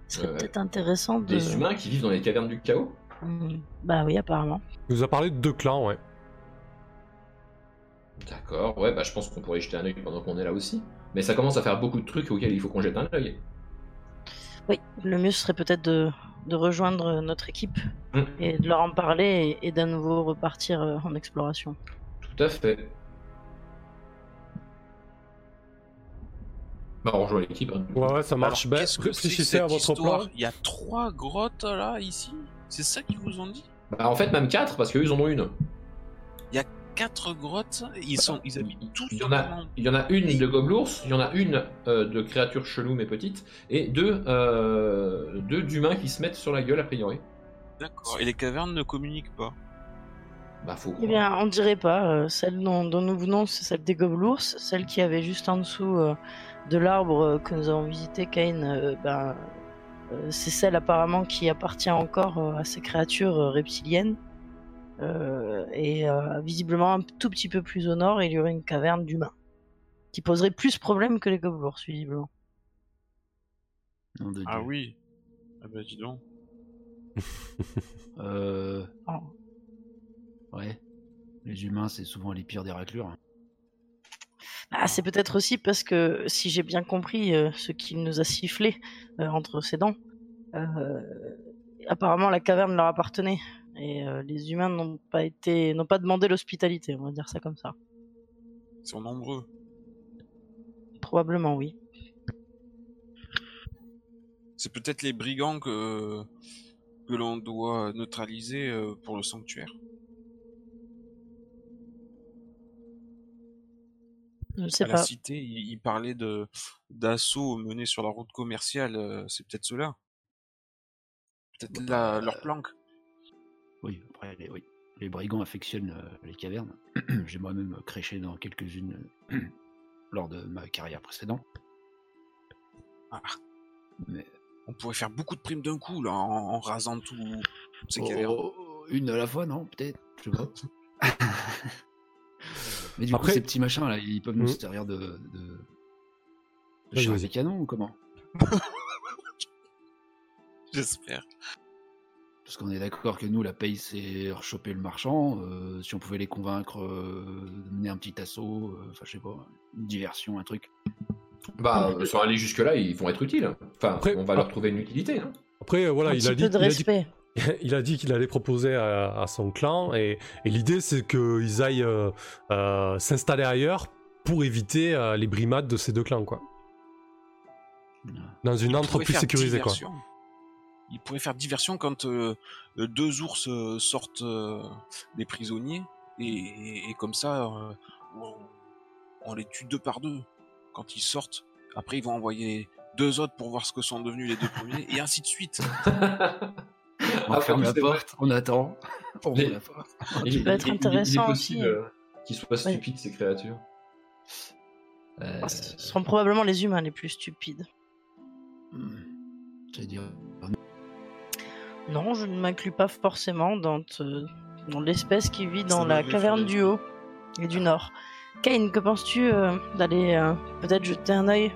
Ce serait Ouais. peut-être intéressant de. Des humains qui vivent dans les cavernes du chaos? Hmm, Bah oui, apparemment. Il vous a parlé de deux clans, ouais. D'accord, ouais, bah je pense qu'on pourrait y jeter un œil pendant qu'on est là aussi. Mais ça commence à faire beaucoup de trucs auxquels il faut qu'on jette un œil. Oui, le mieux serait peut-être de, de rejoindre notre équipe Mm. et de leur en parler et, et d'à nouveau repartir euh, en exploration. Tout à fait. Bah on rejoint l'équipe. hein. Ouais, ouais, ça marche. Ben, Qu'est-ce que réfléchissez à votre histoire plan. Il y a trois grottes là, ici? C'est ça qu'ils vous ont dit? Bah en fait même 4 parce qu'eux ils en ont une. Quatre grottes Ils, sont, ils habitent tous Il y en a, dans- il y en a une de gobelours, il y en a une euh, de créatures cheloues mais petites, et deux, euh, deux d'humains qui se mettent sur la gueule a priori. D'accord. Et les cavernes ne communiquent pas. Bah faut Eh bien, on dirait pas. euh, celle dont, dont nous venons, c'est celle des gobelours, celle qui avait juste en dessous euh, de l'arbre euh, que nous avons visité, Kane. euh, ben, euh, c'est celle apparemment qui appartient encore euh, à ces créatures euh, reptiliennes. Euh, et euh, visiblement un tout petit peu plus au nord, il y aurait une caverne d'humains qui poserait plus problème que les gobelours, visiblement. Ah oui. Ah bah dis donc. Euh, Oh. ouais. Les humains, c'est souvent les pires des raclures. hein. Ah, c'est peut-être aussi parce que, si j'ai bien compris euh, ce qu'il nous a sifflé euh, entre ses dents, euh, apparemment la caverne leur appartenait. Et euh, les humains n'ont pas été, n'ont pas demandé l'hospitalité, on va dire ça comme ça. Ils sont nombreux. Probablement oui. C'est peut-être les brigands que, que l'on doit neutraliser euh, pour le sanctuaire. Je ne sais à pas. la cité, il, il parlait de d'assauts menés sur la route commerciale. euh, C'est peut-être cela. Peut-être la- leur planque. Après, les, oui. les brigands affectionnent euh, les cavernes. J'ai moi-même créché dans quelques-unes lors de ma carrière précédente. Ah. Mais On pourrait faire beaucoup de primes d'un coup là, en, en rasant tout, toutes ces Oh, cavernes. oh, oh, une à la fois, non Peut-être, je sais pas. Mais du Après- coup, ces petits machins là, ils peuvent nous Mhm. servir de, de, de Vas-y, char à vas-y. canon ou comment? J'espère. Parce qu'on est d'accord que nous, la paye, c'est rechoper le marchand. euh, si on pouvait les convaincre euh, de mener un petit assaut, euh, enfin, je sais pas, une diversion, un truc. Bah euh, sans aller jusque là ils vont être utiles. Enfin Après- on va leur trouver une utilité. Hein. Après, voilà, un il petit a, dit, peu de il, a dit, respect. il a dit qu'il allait proposer à, à son clan, et, et l'idée c'est qu'ils aillent euh, euh, s'installer ailleurs pour éviter euh, les brimades de ces deux clans, quoi. Dans une Il entre pourrait plus faire sécurisée, quoi. Il pourrait faire diversion quand euh, euh, deux ours euh, sortent euh, des prisonniers et, et- et comme ça euh, on, on les tue deux par deux quand ils sortent. Après ils vont envoyer deux autres pour voir ce que sont devenus les deux premiers et ainsi de suite. On ferme en la vrai. porte, on attend. On Les- ouvre la porte. Il, peut être il- il- il est intéressant possible aussi. euh, qu'ils soient stupides ces créatures. Euh, Ah, Ce seront probablement les humains les plus stupides. hmm, J'allais dire, Non, je ne m'inclus pas forcément dans, te- dans l'espèce qui vit dans la caverne du haut et du nord. Kane, que penses-tu euh, d'aller euh, peut-être jeter un œil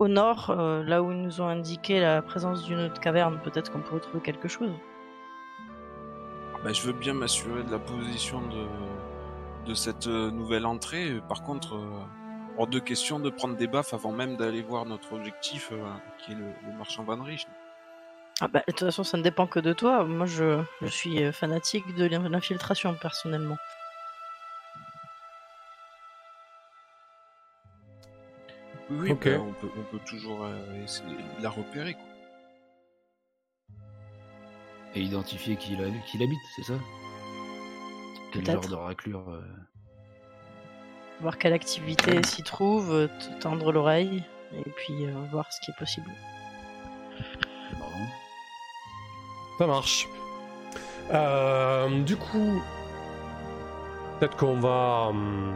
au nord, euh, là où ils nous ont indiqué la présence d'une autre caverne, peut-être qu'on pourrait trouver quelque chose. Bah, je veux bien m'assurer de la position de, de cette nouvelle entrée. Par contre, hors de question de prendre des baffes avant même d'aller voir notre objectif, qui est le, le marchand Van Rich. Ah bah, de toute façon, ça ne dépend que de toi. Moi, je, je suis euh, fanatique de l'in- l'infiltration, personnellement. Oui, bah, on, peut, on peut toujours euh, essayer de la repérer. Quoi. Et identifier qui, il a- qui l'habite, c'est ça? Quel genre de raclure euh, Voir quelle activité s'y trouve, tendre l'oreille, et puis euh, voir ce qui est possible. Ça marche. Euh, du coup, peut-être qu'on va. hum,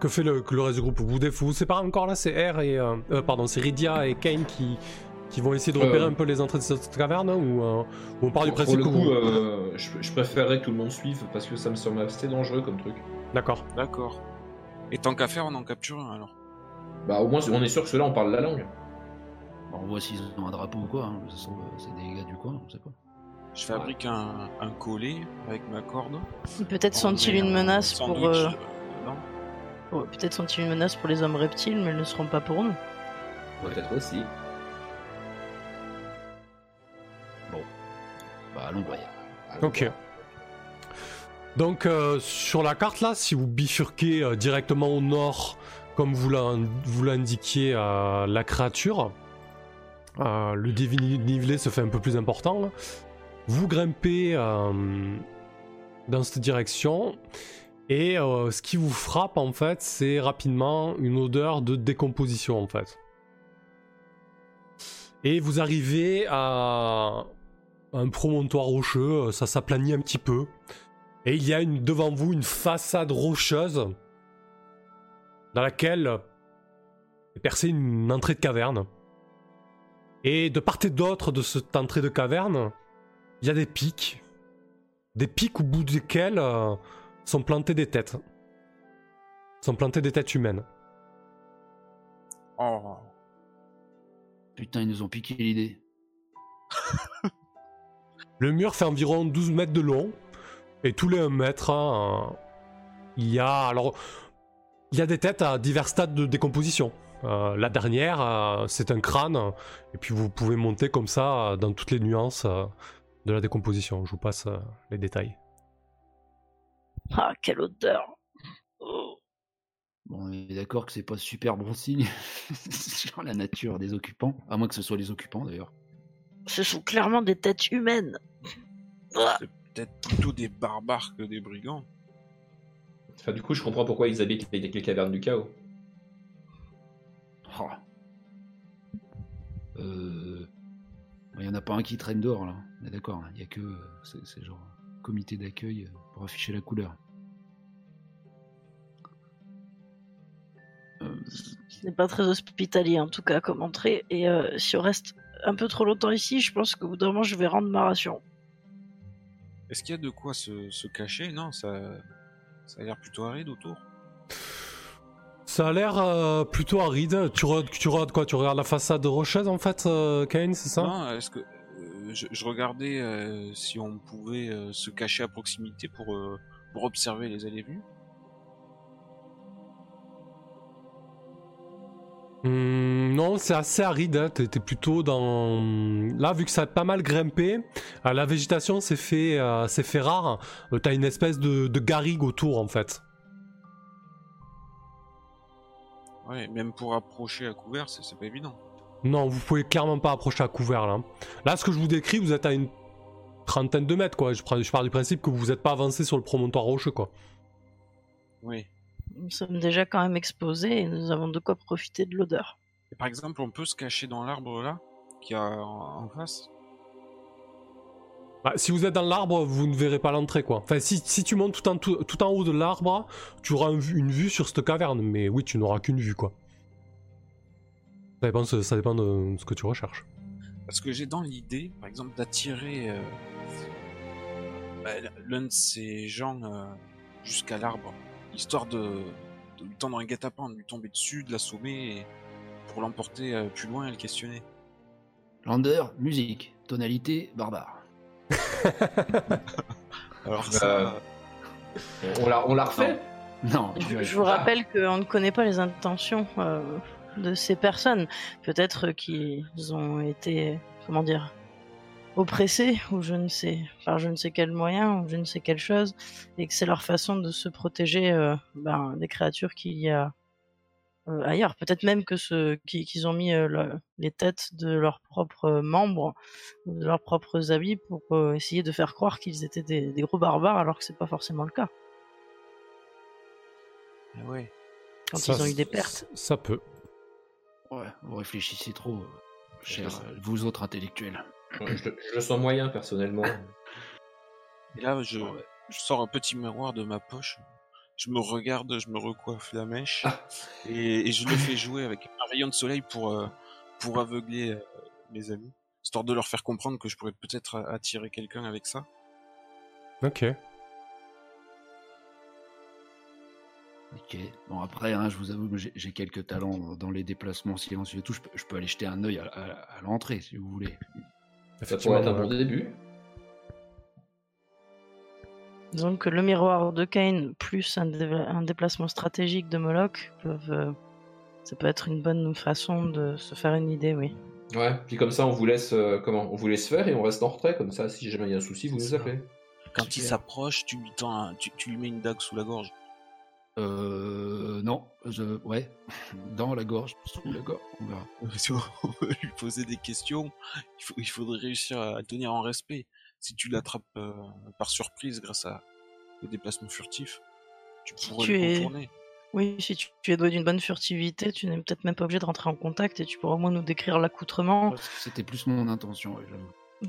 que fait le, que le reste du groupe Vous vous séparez encore là C'est R et. euh, euh, pardon, c'est Rydia et Kane qui, qui vont essayer de repérer Euh. un peu les entrées de cette caverne ou, euh, ou on part du Pour, principe le que coup, vous- euh, je, je préférerais que tout le monde suive parce que ça me semble assez dangereux comme truc. D'accord. D'accord. Et tant qu'à faire, on en capture un alors. Bah au moins on est sûr que ceux-là on parle la langue. Bon, on voit s'ils ont un drapeau ou quoi. hein. Euh, c'est des gars du coin, on sait pas. Je fabrique un, un collet avec ma corde. Peut-être On sont-ils une un menace pour. euh, dedans. pour- Peut-être sont-ils une menace pour les hommes reptiles, mais ils ne seront pas pour nous. Peut-être aussi. Bah, allons voir. Alors, Ok. Donc euh, sur la carte là, si vous bifurquez euh, directement au nord, comme vous l'indiquiez à la créature, euh, le dénivelé se fait un peu plus important. Vous grimpez euh, dans cette direction et euh, ce qui vous frappe en fait, c'est rapidement une odeur de décomposition en fait. Et vous arrivez à un promontoire rocheux, ça s'aplanit un petit peu. Et il y a devant vous une façade rocheuse dans laquelle est percée une entrée de caverne. Et de part et d'autre de cette entrée de caverne, il y a des pics. Des pics au bout desquels euh, sont plantées des têtes. Sont plantées des têtes humaines. Oh. Putain, ils nous ont piqué l'idée. Le mur fait environ 12 mètres de long. Et tous les 1 mètre, hein, il y a. Alors. Il y a des têtes à divers stades de décomposition. Euh, la dernière, euh, c'est un crâne. Et puis vous pouvez monter comme ça euh, dans toutes les nuances euh, de la décomposition. Je vous passe euh, les détails. Ah, quelle odeur Oh. Bon, on est d'accord que c'est pas super bon signe sur la nature des occupants. À moins que ce soit les occupants d'ailleurs. Ce sont clairement des têtes humaines. Ah. C'est peut-être plutôt des barbares que des brigands. Enfin, du coup, je comprends pourquoi ils habitent les, les cavernes du chaos. Oh. Euh. Il y en a pas un qui traîne dehors là. On est d'accord. hein. Il y a que. euh, C'est genre comité d'accueil euh, pour afficher la couleur. Euh, Ce n'est pas très hospitalier en tout cas comme entrée. Et euh, si on reste un peu trop longtemps ici, je pense qu'au bout d'un moment, je vais rendre ma ration. Est-ce qu'il y a de quoi se, se cacher? Non, ça, ça a l'air plutôt aride autour. Ça a l'air euh, plutôt aride. Tu, re- tu regardes quoi Tu regardes la façade rocheuse en fait, euh, Kane, c'est ça? Non, est-ce que euh, je, je regardais si on pouvait se cacher à proximité pour, pour observer les allées venues Hmm, non, c'est assez aride. Hein. T'es plutôt dans. Là, vu que ça a pas mal grimpé, la végétation s'est fait, euh, fait rare. T'as une espèce de, de garrigue autour en fait. Ouais, même pour approcher à couvert, c'est pas évident. Non, vous pouvez clairement pas approcher à couvert là. Là, ce que je vous décris, vous êtes à une trentaine de mètres quoi. Je, pars du principe que vous n'êtes pas avancé sur le promontoire rocheux quoi. Oui. Nous sommes déjà quand même exposés et nous avons de quoi profiter de l'odeur. Et par exemple, on peut se cacher dans l'arbre là, qui a en, en face. Bah, si vous êtes dans l'arbre, vous ne verrez pas l'entrée quoi. Enfin, si, si tu montes tout en, tout, tout en haut de l'arbre, tu auras un une vue sur cette caverne, mais oui, tu n'auras qu'une vue quoi. Ça dépend, ça dépend de ce que tu recherches. Parce que j'ai dans l'idée, par exemple, d'attirer euh, bah, l'un de ces gens euh, jusqu'à l'arbre, histoire de, de lui tendre un guet-apens, de lui tomber dessus, de l'assommer pour l'emporter euh, plus loin et le questionner. Lander, musique, tonalité, barbare. Alors Euh, ça, On l'a, on l'a refait? Non, Je, je vous rappelle qu'on ne connaît pas les intentions euh, de ces personnes. Peut-être qu'ils ont été, comment dire, oppressés ou je ne sais, par je ne sais quel moyen ou je ne sais quelle chose, et que c'est leur façon de se protéger euh, ben, des créatures qu'il y a euh, ailleurs. Peut-être même que ce, qu'ils qu'ils ont mis euh, le- les têtes de leurs propres membres, ou de leurs propres habits pour euh, essayer de faire croire qu'ils étaient des, des gros barbares alors que c'est pas forcément le cas. ah ouais. Quand Ça, ils ont eu des pertes. Ça peut. Ouais, vous réfléchissez trop, euh, chers euh, vous autres intellectuels. je, je le sens moyen personnellement. Et là, je sors un petit miroir de ma poche. Je me regarde, je me recoiffe la mèche Ah. et, et je le fais jouer avec un rayon de soleil pour, euh, pour aveugler euh, mes amis, histoire de leur faire comprendre que je pourrais peut-être euh, attirer quelqu'un avec ça. Ok. Ok. Bon après, hein, je vous avoue que j'ai quelques talents dans les déplacements silencieux et tout. Je peux, je peux aller jeter un œil à, à- à l'entrée si vous voulez. Ça pourrait être un bon début. Disons que le miroir de Kane plus un, dé- un déplacement stratégique de Moloch peuvent. euh, ça peut être une bonne façon de se faire une idée, oui. Ouais. Puis comme ça, on vous laisse euh, comment On vous laisse faire et on reste en retrait. Comme ça, si jamais il y a un souci, vous nous appelez. Quand il s'approche, tu lui tends tu, tu lui mets une dague sous la gorge. Euh, non, je, ouais, dans la gorge, sous la gorge, on verra. Si on veut lui poser des questions, il, faut, il faudrait réussir à tenir en respect. Si tu l'attrapes euh, par surprise grâce à au déplacement furtif, tu pourrais tu le es- contourner. Oui, si tu, tu es doué d'une bonne furtivité, tu n'es peut-être même pas obligé de rentrer en contact et tu pourras au moins nous décrire l'accoutrement. C'était plus mon intention.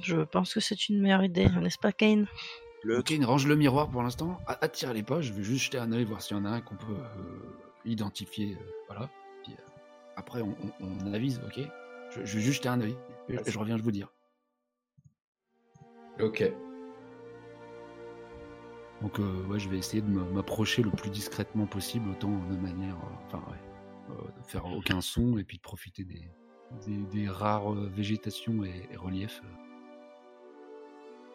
Je pense que c'est une meilleure idée, n'est-ce pas, Kane? Le Ok, range le miroir pour l'instant. A- Attire-les pas, je vais juste jeter un œil, voir s'il y en a un qu'on peut euh, identifier. euh, voilà. Puis, euh, après, on, on- on avise, ok? Je, je vais juste jeter un œil. Et je, je reviens, je vous dire. Ok. Donc, euh, ouais, je vais essayer de m'approcher le plus discrètement possible, autant de manière. euh, enfin, ouais. euh, de faire aucun son et puis de profiter des, des, des rares euh, végétations et, et reliefs. euh,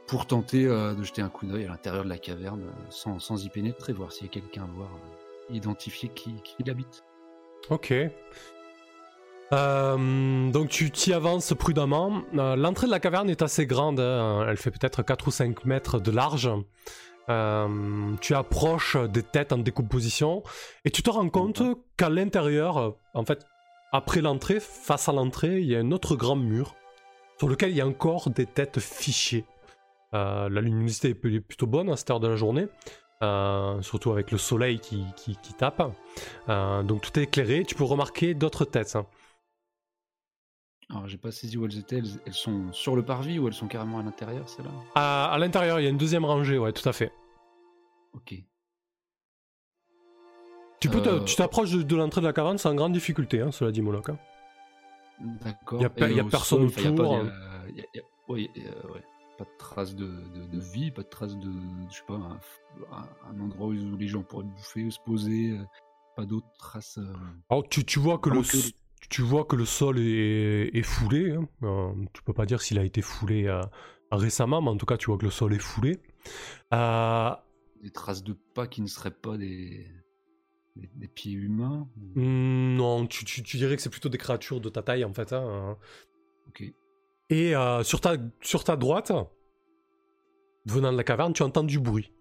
pour tenter euh, de jeter un coup d'œil à l'intérieur de la caverne euh, sans, sans y pénétrer, voir s'il y a quelqu'un à voir, euh, identifier qui, qui l'habite. Ok. Euh, donc tu t'y avances prudemment. Euh, L'entrée de la caverne est assez grande, hein. elle fait peut-être 4 ou 5 mètres de large. Euh, tu approches des têtes en décomposition et tu te rends compte qu'à l'intérieur, en fait, après l'entrée, face à l'entrée, il y a un autre grand mur sur lequel il y a encore des têtes fichées. La luminosité est plutôt bonne à cette heure de la journée, euh, surtout avec le soleil qui, qui- qui tape. Euh, donc tout est éclairé, tu peux remarquer d'autres têtes. hein. Alors, j'ai pas saisi où elles étaient. Elles, elles sont sur le parvis ou elles sont carrément à l'intérieur, celles-là? À, à l'intérieur, il y a une deuxième rangée, ouais, tout à fait. Ok. Tu peux Euh, tu t'approches de, de l'entrée de la caverne sans grande difficulté, hein, cela dit Moloch. hein. D'accord. Y a pe- Et y a personne autour, de- euh, y a-. Pas de traces de, de- de vie, pas de traces de, je sais pas, un, endroit où les gens pourraient bouffer, se poser, euh, pas d'autres traces. euh, Alors tu, tu vois que le, que- tu vois que le sol est, est foulé. Hein. Euh, tu peux pas dire s'il a été foulé euh, récemment, mais en tout cas tu vois que le sol est foulé. Euh, des traces de pas qui ne seraient pas des, des, des pieds humains. ou- hmm, non, tu, tu- tu dirais que c'est plutôt des créatures de ta taille en fait. hein. Ok. Et euh, sur, ta, sur ta droite, venant de la caverne, tu entends du bruit?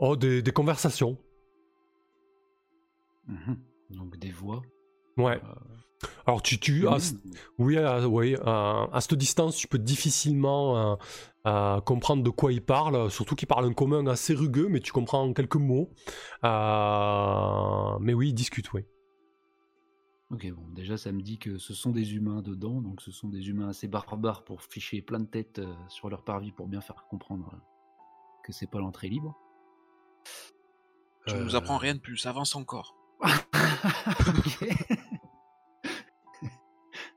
Oh, des, des conversations. Mhm. Donc des voix. Ouais. euh, Alors tu, tu à, oui, à, oui, à, à cette distance, tu peux difficilement euh, euh, comprendre de quoi ils parlent, surtout qu'ils parlent un commun assez rugueux, mais tu comprends quelques mots. Euh, mais oui, ils discutent, oui. Ok, bon, déjà ça me dit que ce sont des humains dedans, donc ce sont des humains assez barbares pour ficher plein de têtes euh, sur leur parvis pour bien faire comprendre que c'est pas l'entrée libre. Tu Euh, nous apprends rien de plus, avance encore. Ok.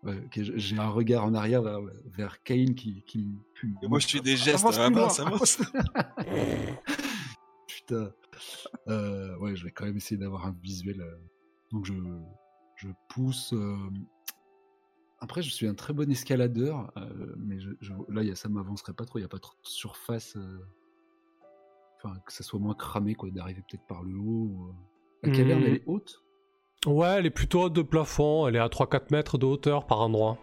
Ouais, J'ai un regard en arrière vers, vers Kane qui, qui me- Et moi, je fais des gestes, Avance plus avance, avance. Putain. Euh, ouais, je vais quand même essayer d'avoir un visuel euh, Donc je, je pousse. euh, Après, je suis un très bon escaladeur, euh, mais je, je- là, y a- ça m'avancerait pas trop. Il n'y a pas trop de surface. euh, Enfin, que ça soit moins cramé, quoi, d'arriver peut-être par le haut. ou. La caverne, Mhm. elle est haute? Ouais, elle est plutôt haute de plafond, elle est à 3-4 mètres de hauteur par endroit.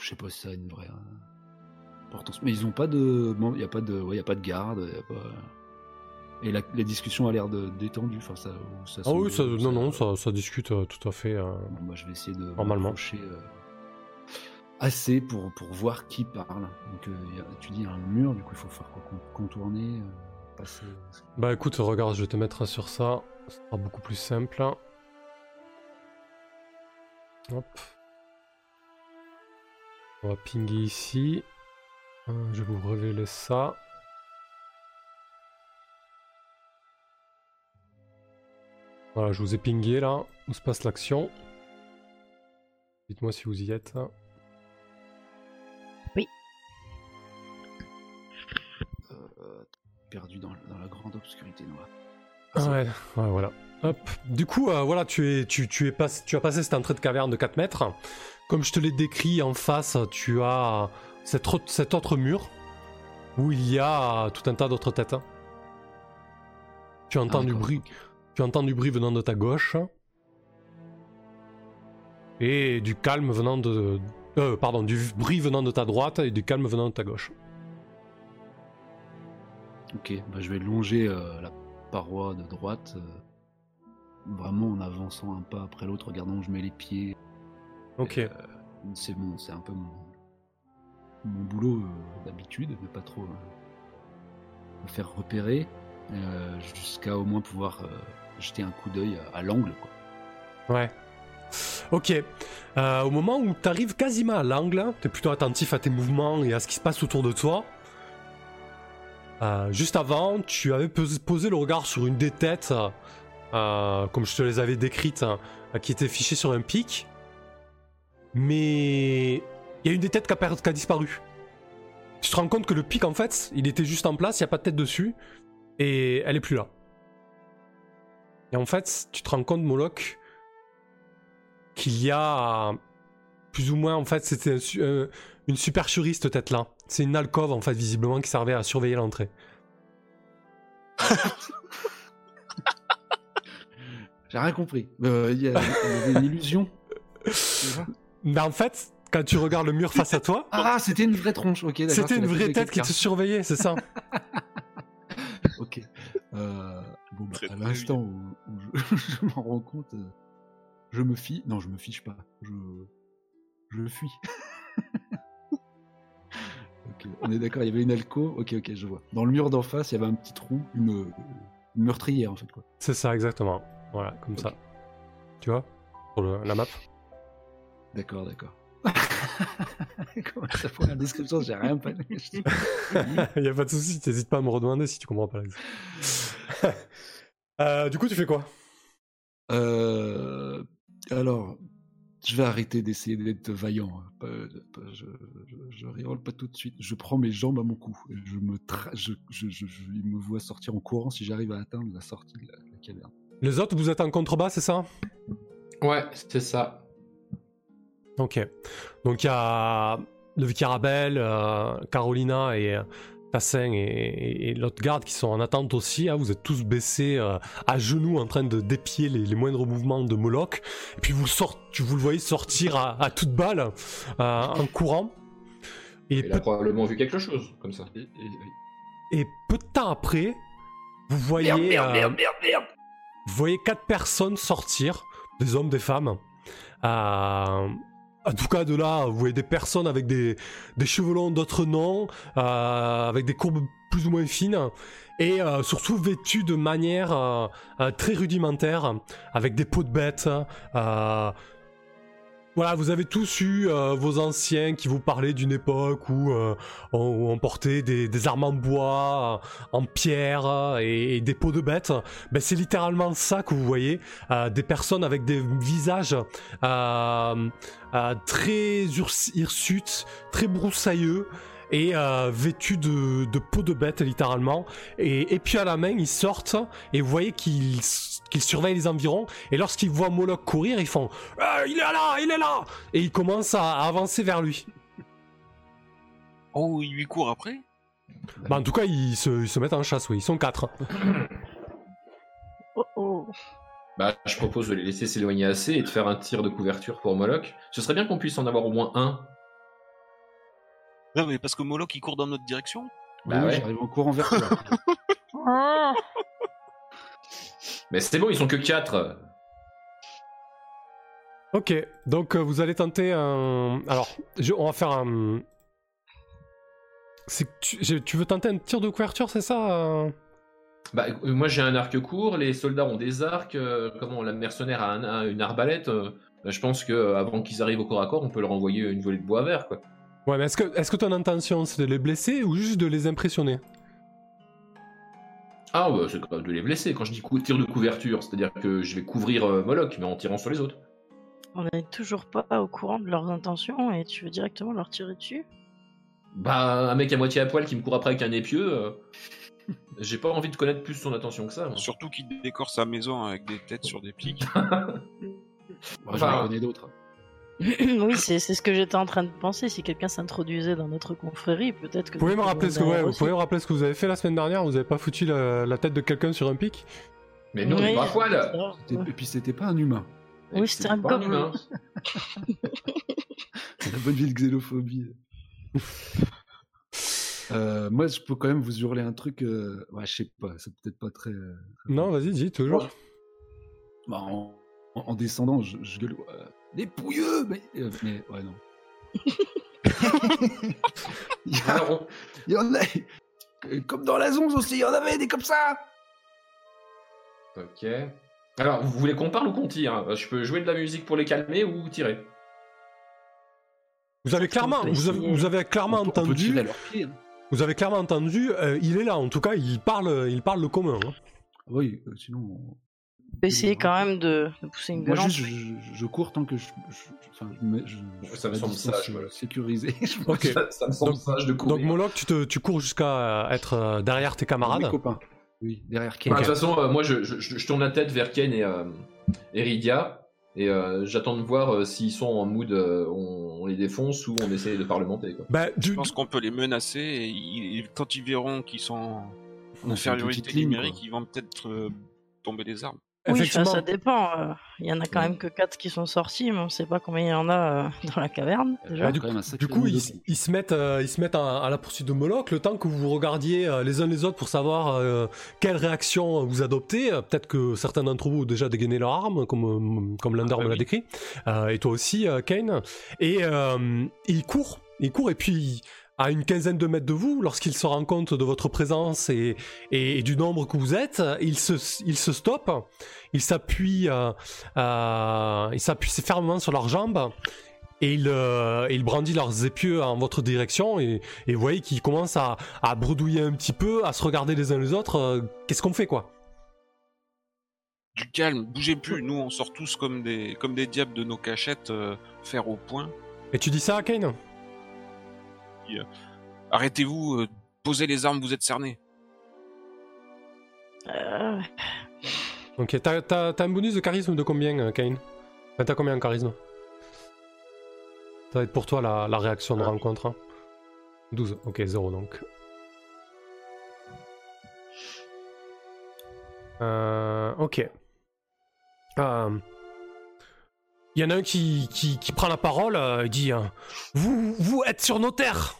Je sais pas si ça a une vraie euh, importance. Mais ils ont pas de. Il n'y a, pas de... ouais, y a pas de garde. y a pas... Et la, la discussion a l'air détendue. Enfin, ça, Ah oui, ça, non, non, ça, ça discute euh, tout à fait. euh. Bon, bah, je vais essayer de Normalement. m'approcher, euh, assez pour, pour voir qui parle. Donc, euh, y a- tu dis il y a un mur, du coup, il faut faire quoi con- Contourner, passer. Bah écoute, regarde, je vais te mettre sur ça. Ce sera beaucoup plus simple. Hop. On va pinguer ici. Euh, je vais vous révéler ça. Voilà, je vous ai pingé là, où se passe l'action? Dites-moi si vous y êtes. euh, perdu dans, dans la grande obscurité noire. Ah ouais, ouais, voilà. Hop. Du coup, euh, voilà, tu, es, tu, tu, es pas, tu as passé cette entrée de caverne de 4 mètres. Comme je te l'ai décrit en face, tu as cette, cet autre mur où il y a tout un tas d'autres têtes. Tu entends Ah, du bruit. Tu entends du bruit venant de ta gauche. Et du calme venant de. Euh, pardon, du bruit venant de ta droite et du calme venant de ta gauche. Ok, bah, je vais longer euh, la paroi de droite, euh, vraiment en avançant un pas après l'autre, regardant où je mets les pieds. Ok. Euh, c'est bon, c'est un peu mon, mon boulot euh, d'habitude, de pas trop me faire repérer, jusqu'à au moins pouvoir jeter un coup d'œil à, à l'angle. Ouais. Ok. Euh, au moment où tu arrives quasiment à l'angle, tu es plutôt attentif à tes mouvements et à ce qui se passe autour de toi. Euh, juste avant, tu avais pos- posé le regard sur une des têtes, euh, comme je te les avais décrites, euh, qui était fichée sur un pic. Mais il y a une des têtes qui a, disparu. Tu te rends compte que le pic, en fait, il était juste en place, il n'y a pas de tête dessus, et elle est plus là. Et en fait, tu te rends compte, Moloch, qu'il y a plus ou moins, en fait, c'était euh, une supercherie cette tête-là. C'est une alcôve, en fait, visiblement, qui servait à surveiller l'entrée. J'ai rien compris. Euh, Il y, avait une illusion. Mais en fait, quand tu regardes le mur face à toi, Ah, c'était une vraie tronche. Ok, d'accord. c'était une vraie tête qui te surveillait, c'est ça? Ok. Euh, bon, bah, à l'instant où, où je, je m'en rends compte, euh, je me fie. Non, je me fiche pas. Je, je fuis. Ok, on est d'accord. Il y avait une alco. Ok, ok, je vois. Dans le mur d'en face, il y avait un petit trou, une, une meurtrière en fait quoi. C'est ça, exactement. Voilà, comme ça. Tu vois Sur le- la map. D'accord, d'accord. Comment ça pour la description, j'ai rien pas. Il y a pas de souci, t'hésites pas à me redemander si tu comprends pas l'exemple. Euh, du coup, tu fais quoi? Euh, alors, je vais arrêter d'essayer d'être vaillant. hein. Je, je, je rigole pas tout de suite. Je prends mes jambes à mon cou. Je me, tra- je, je, je, je- il me vois sortir en courant si j'arrive à atteindre la sortie de la, la caverne. Les autres, vous êtes en contrebas, c'est ça? Ouais, c'est ça. Ok. Donc il y a le Vicarabel, euh, Carolina et euh, Tassin et, et- et l'autre garde qui sont en attente aussi. hein. Vous êtes tous baissés euh, à genoux en train de dépier les, les moindres mouvements de Moloch. Et puis vous le, sort, vous le voyez sortir à, à toute balle euh, en courant. Et Il a peu, probablement vu quelque chose comme ça. Et, et- et peu de temps après, vous voyez, euh, vous voyez quatre personnes sortir, des hommes, des femmes. Euh, en tout cas, de là, vous voyez des personnes avec des, cheveux longs, d'autres non, euh, avec des courbes plus ou moins fines, et euh, surtout vêtues de manière euh, euh, très rudimentaire, avec des peaux de bêtes. Voilà, vous avez tous eu euh, vos anciens qui vous parlaient d'une époque où euh, on, portait des, armes en bois, en pierre et, des peaux de bêtes. Ben, c'est littéralement ça que vous voyez. euh, des personnes avec des visages très hirsutes, très broussailleux. et vêtus de, de peau de bête littéralement. Et, et puis à la main, ils sortent et vous voyez qu'ils qu'ils surveillent les environs. Et lorsqu'ils voient Moloch courir, ils font Ah, Il est là, il est là Et ils commencent à, à avancer vers lui. Oh, il lui court après? Bah, en tout cas, ils se, ils se mettent en chasse, oui. Ils sont quatre. Oh oh. Bah, je propose de les laisser s'éloigner assez et de faire un tir de couverture pour Moloch. Ce serait bien qu'on puisse en avoir au moins un. Non, mais parce que Moloch il court dans notre direction. Bah oui, ouais. j'arrive en courant vers toi. Mais c'est bon, ils sont que quatre. Ok, donc euh, vous allez tenter un. Alors, je- on va faire un. C'est tu, je- tu veux tenter un tir de couverture, c'est ça euh? Bah, moi j'ai un arc court, les soldats ont des arcs, euh, comment la mercenaire a, un- a une arbalète. euh, bah, je pense que avant qu'ils arrivent au corps à corps, on peut leur envoyer une volée de bois vert, quoi. Ouais, mais est-ce que, est-ce que ton intention c'est de les blesser ou juste de les impressionner? Ah, bah, c'est de les blesser. Quand je dis tir de couverture, c'est-à-dire que je vais couvrir euh, Moloch, mais en tirant sur les autres. On n'est toujours pas au courant de leurs intentions et tu veux directement leur tirer dessus? Bah, un mec à moitié à poil qui me court après avec un épieu, euh, j'ai pas envie de connaître plus son attention que ça. moi. Surtout qu'il décore sa maison avec des têtes sur des pics. Moi, J'en Enfin- connais d'autres. Oui, c'est c'est ce que j'étais en train de penser. Si quelqu'un s'introduisait dans notre confrérie, peut-être que. Vous pouvez me rappeler ce que, ouais, vous pouvez me rappeler ce que vous avez fait la semaine dernière? Vous avez pas foutu la, la tête de quelqu'un sur un pic? Mais non, Oui, pas à poil. ça. C'était- Et puis c'était pas un humain. Oui, c'était un humain. La bonne vieille xénophobie. Euh, moi, je peux quand même vous hurler un truc. euh, Ouais, je sais pas, c'est peut-être pas très. euh, Non, vas-y, dis toujours. Bah, en, en- en descendant, je, je gueule. Des pouilleux Mais, euh, mais ouais, non. il, y a- Alors, on- il y en a. euh, Comme dans la zonze aussi, il y en avait des comme ça Ok. Alors, vous voulez qu'on parle ou qu'on tire Je peux jouer de la musique pour les calmer ou tirer Vous avez clairement, vous avez, essayer. vous avez clairement On peut- on peut entendu. pieds. hein. Vous avez clairement entendu. euh, il est là. En tout cas, il parle, il parle le commun. hein. Oui, euh, sinon. Peut essayer quand même de, de pousser une Moi, gueulante. juste, je, je- je cours tant que je. je- enfin, je, mets- je, je- Ça me semble sage, Ok. ça, ça me semble Donc- sage de Donc courir. Moloch, tu, te, tu cours jusqu'à être euh, derrière tes camarades. Mes copains. Oui, derrière Bah, Ken. De toute façon, euh, moi, je, je- je- je tourne la tête vers Ken et, euh, et Rydia, et euh, j'attends de voir euh, s'ils sont en mood euh, on, on les défonce ou on essaie de parlementer. Quoi. Bah, Je pense qu'on peut les menacer et, ils- quand ils verront qu'ils sont en infériorité numérique, ils vont peut-être euh, tomber des armes. Oui, ça dépend. euh, Il y en a quand Ouais. même que 4 qui sont sortis, mais on sait pas combien il y en a euh, dans la caverne. Déjà. Bah, du, coup, ils, ils se mettent, euh, ils se mettent à, à la poursuite de Moloch, le temps que vous regardiez euh, les uns les autres pour savoir euh, quelle réaction vous adoptez. Euh, Peut-être que certains d'entre vous ont déjà dégainé leur arme, comme, comme Lander Ah, bah me l'a oui. décrit. Euh, et toi aussi, euh, Kane. Et euh, il court, il court, et puis à une quinzaine de mètres de vous, lorsqu'il se rend compte de votre présence et, et, et du nombre que vous êtes, il se, il se stoppe, il s'appuie, euh, euh, il s'appuie fermement sur leurs jambes et il, euh, il brandit leurs épieux en votre direction et, et vous voyez qu'ils commencent à, à bredouiller un petit peu, à se regarder les uns les autres. euh, Qu'est-ce qu'on fait quoi? Du calme, bougez plus. Nous, on sort tous comme des, comme des diables de nos cachettes, fer au point. Et tu dis ça à Kane? Arrêtez-vous, euh, posez les armes, vous êtes cernés. Euh, Ok, t'as t'as- t'as un bonus de charisme de combien, euh, Kane? Enfin, T'as combien en charisme? Ça va être pour toi la, la réaction de rencontre. hein. 12, ok, 0 donc. Euh, ok. Euh, Il y en a un qui, qui, qui prend la parole euh, et dit euh, vous, vous êtes sur nos terres.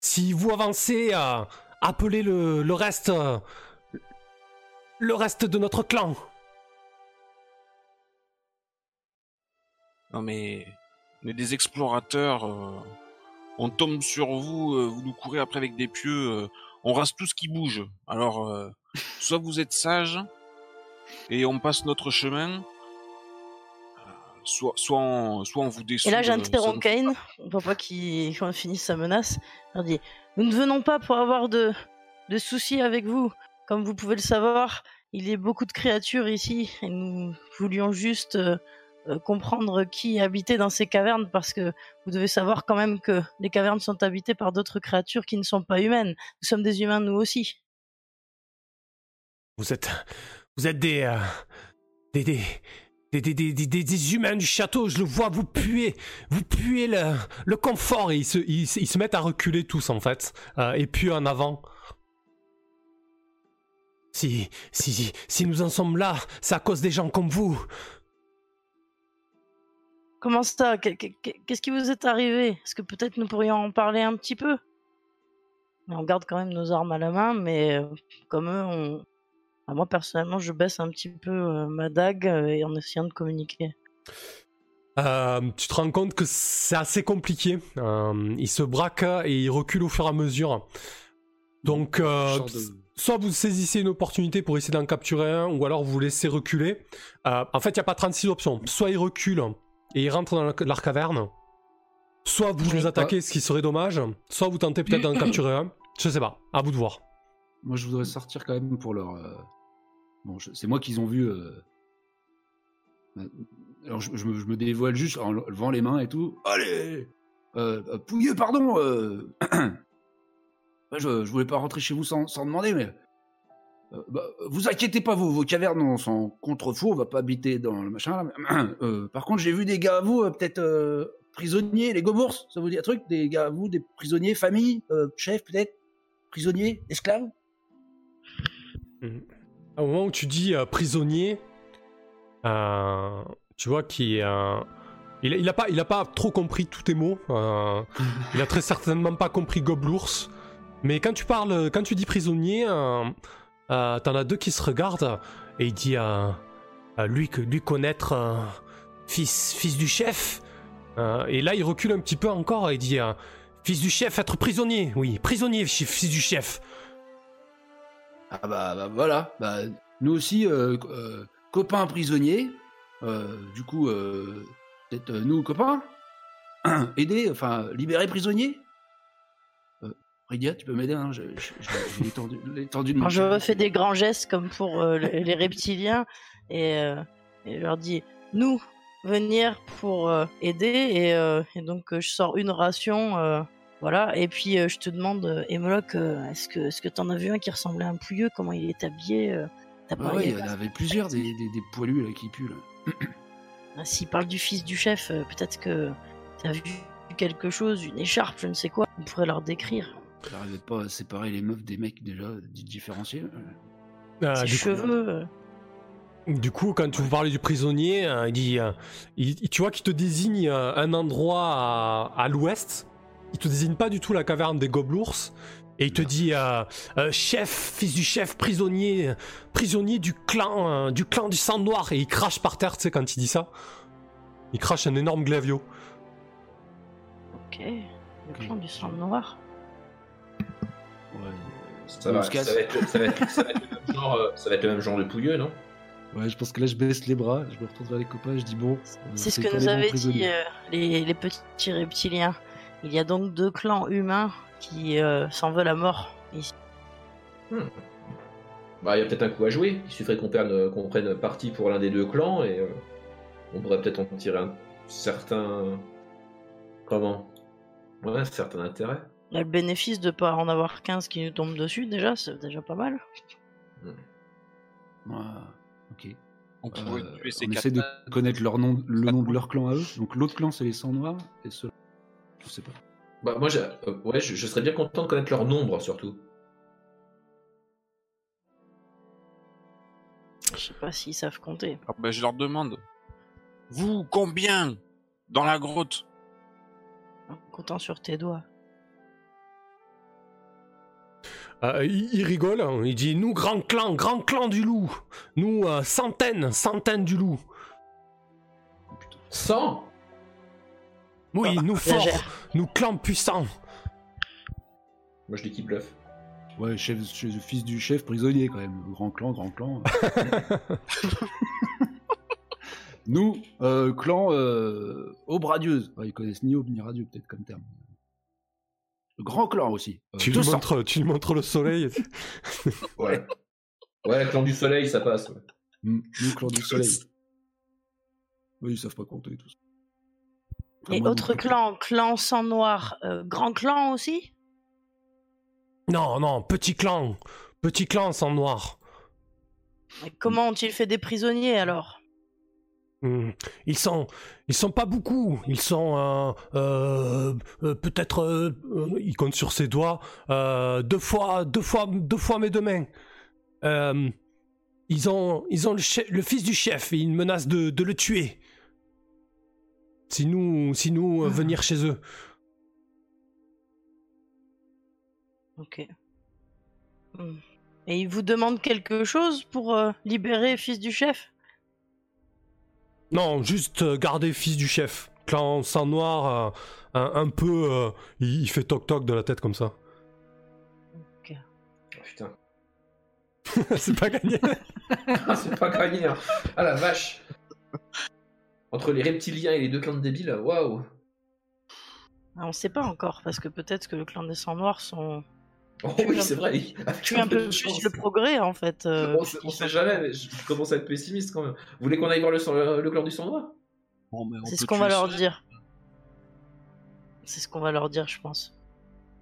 Si vous avancez, euh, appelez le, le reste. euh, le reste de notre clan. Non mais, on est des explorateurs. euh, on tombe sur vous, vous nous courez après avec des pieux. on rase tout ce qui bouge. Alors, soit vous êtes sages et on passe notre chemin, soit, soit, on, soit on vous descend. Et là, j'interromps Kane, pour pas qu'il qu'on finisse sa menace. Leur dis Nous ne venons pas pour avoir de, de soucis avec vous. Comme vous pouvez le savoir, il y a beaucoup de créatures ici et nous voulions juste euh, euh, comprendre qui habitait dans ces cavernes parce que vous devez savoir quand même que les cavernes sont habitées par d'autres créatures qui ne sont pas humaines. Nous sommes des humains nous aussi. Vous êtes, vous êtes des, euh, des, des, des, des, humains du château. Je le vois, vous puez, vous puez le, confort. Et ils se, mettent à reculer tous en fait, euh, et puis en avant. Si, si, nous en sommes là, c'est à cause des gens comme vous. Comment ça? Qu'est- qu'est- Qu'est-ce qui vous est arrivé? Est-ce que peut-être nous pourrions en parler un petit peu? On garde quand même nos armes à la main, mais euh, comme eux, on... enfin, moi personnellement, je baisse un petit peu euh, ma dague euh, et en essayant de communiquer. Euh, tu te rends compte que c'est assez compliqué. Euh, il se braque et il recule au fur et à mesure. Donc, euh, de- soit vous saisissez une opportunité pour essayer d'en capturer un, ou alors vous laissez reculer. Euh, en fait, il n'y a pas 36 options. Soit il recule et il rentre dans la- leur caverne, soit vous les attaquez, ce qui serait dommage, soit vous tentez peut-être d'en capturer un. Je sais pas, à vous de voir. Moi, je voudrais sortir quand même pour leur. Euh, c'est moi qu'ils ont vu. euh, Alors, je, me, dévoile juste en levant les mains et tout. Allez euh, euh, pardon euh, je, je voulais pas rentrer chez vous sans, demander, mais. euh, bah, vous inquiétez pas, vos, vos cavernes on sont contre-fous, on va pas habiter dans le machin. Euh, par contre, j'ai vu des gars à vous, euh, peut-être euh, prisonniers, les gobours, ça vous dit un truc Des gars à vous, des prisonniers, famille, euh, chef peut-être Prisonniers, esclaves? Au moment où tu dis euh, prisonnier, euh, tu vois qu'il euh, il, a- il a pas, il a pas trop compris tous tes mots. euh, il a très certainement pas compris Goblours. Mais quand tu parles, quand tu dis prisonnier, t'en as deux qui se regardent et il dit lui que lui connaître fils fils du chef. Et là il recule un petit peu encore et il dit fils du chef être prisonnier. Oui prisonnier fils du chef. Ah bah, bah voilà, bah, nous aussi, euh, euh, copains prisonniers, euh, du coup, peut-être nous copains, aider, enfin, libérer prisonniers. Ridia, tu peux m'aider, hein, j'ai l'étendue de mon je refais des grands gestes comme pour les reptiliens et, et je leur dis nous venir pour aider et, et donc je sors une ration voilà et puis euh, je te demande euh, Emoloc euh, est-ce que est-ce que t'en as vu un qui ressemblait à un pouilleux? Comment il est habillé euh, t'as Ah pas- ouais, il y en avait plusieurs, des, des, des poilus là, qui puent. Là. Ah, S'il parle du fils du chef, euh, peut-être que t'as vu quelque chose, une écharpe, je ne sais quoi. On pourrait leur décrire. J'arrivais pas à séparer les meufs des mecs déjà, di- différencier. Euh, Ses du coup- cheveux. euh, Du coup, quand vous parlez du prisonnier, euh, il dit, euh, il- tu vois qu'il te désigne euh, un endroit à, à l'ouest? Il te désigne pas du tout la caverne des Goblours. Et il te dit, euh, euh, chef, fils du chef, prisonnier, prisonnier du clan, euh, du clan du sang noir. Et il crache par terre, tu sais, quand il dit ça. Il crache un énorme glavio. Ok. Le clan du sang noir. Ouais, Ça va, ça va être, ça va être- ça va être le même genre, ça va être le même genre de pouilleux, non? Ouais, je pense que là je baisse les bras, je me retourne vers les copains, je dis bon. C'est ce que nous avaient dit euh, les petits reptiliens. Il y a donc deux clans humains qui euh, s'en veulent à mort ici. Bah, il y a peut-être un coup à jouer. Il suffirait qu'on prenne, qu'on prenne parti pour l'un des deux clans et euh, on pourrait peut-être en tirer un certain. Comment? Ouais, un certain intérêt. On a le bénéfice de pas en avoir 15 qui nous tombent dessus, déjà, c'est déjà pas mal. Ouais, ok. On Euh, on essaie de connaître leur nom, le nom de leur clan à eux. Donc l'autre clan c'est les sangs noirs et ceux je sais pas. Bah, moi, j'ai- euh, ouais, je, je serais bien content de connaître leur nombre surtout. Je sais pas s'ils savent compter. Ah ben, je leur demande. Vous, combien Dans la grotte? En comptant sur tes doigts. Euh, il, il rigole, hein. il dit Nous, grand clan, grand clan du loup. Nous, euh, centaines, centaines du loup. 100 Oui, nous forts, nous clan puissants. Moi, je dis qui bluffe. Ouais, chef, chef- fils du chef prisonnier quand même. Grand clan, grand clan. Nous, euh, clan euh, aube radieuse. Ouais, ils connaissent ni aube ni radieux peut-être comme terme. Grand clan aussi. Euh, Tu lui, 200. montres, tu lui montres le soleil. Ouais. ouais, clan du soleil, ça passe. ouais. Nous, clan du soleil. Oui, ils savent pas compter tout ça. Et autre clan, clan sang noir, euh, grand clan aussi? Non, non, petit clan. Petit clan sans noir. Comment ont-ils fait des prisonniers alors? Hmm. Ils sont, ils sont pas beaucoup. Ils sont euh, euh, peut-être, euh, il compte sur ses doigts, deux fois, deux fois, deux fois mes deux mains. Ils ont, ils ont le, chef- le fils du chef et ils menacent de, de le tuer. Si nous, si nous euh, venir chez eux. Ok. Hmm. Et ils vous demandent quelque chose pour euh, libérer fils du chef? Non, juste euh, garder fils du chef. Clan sang noir, euh, un, un peu, euh, il, il fait toc toc de la tête comme ça. Oh, putain. C'est pas gagné. Ah, c'est pas gagné. hein. Ah la vache. Entre les reptiliens et les deux clans de débiles, waouh. Ah, On sait pas encore, parce que peut-être que le clan des sangs noirs sont Oh Tu oui, c'est vrai. tués un peu plus le progrès en fait. euh, on, sait, on sait jamais, mais je commence à être pessimiste quand même. Vous voulez qu'on aille voir le, sang- le clan du sang noir? Bon, C'est ce qu'on va leur ça. dire. C'est ce qu'on va leur dire, je pense.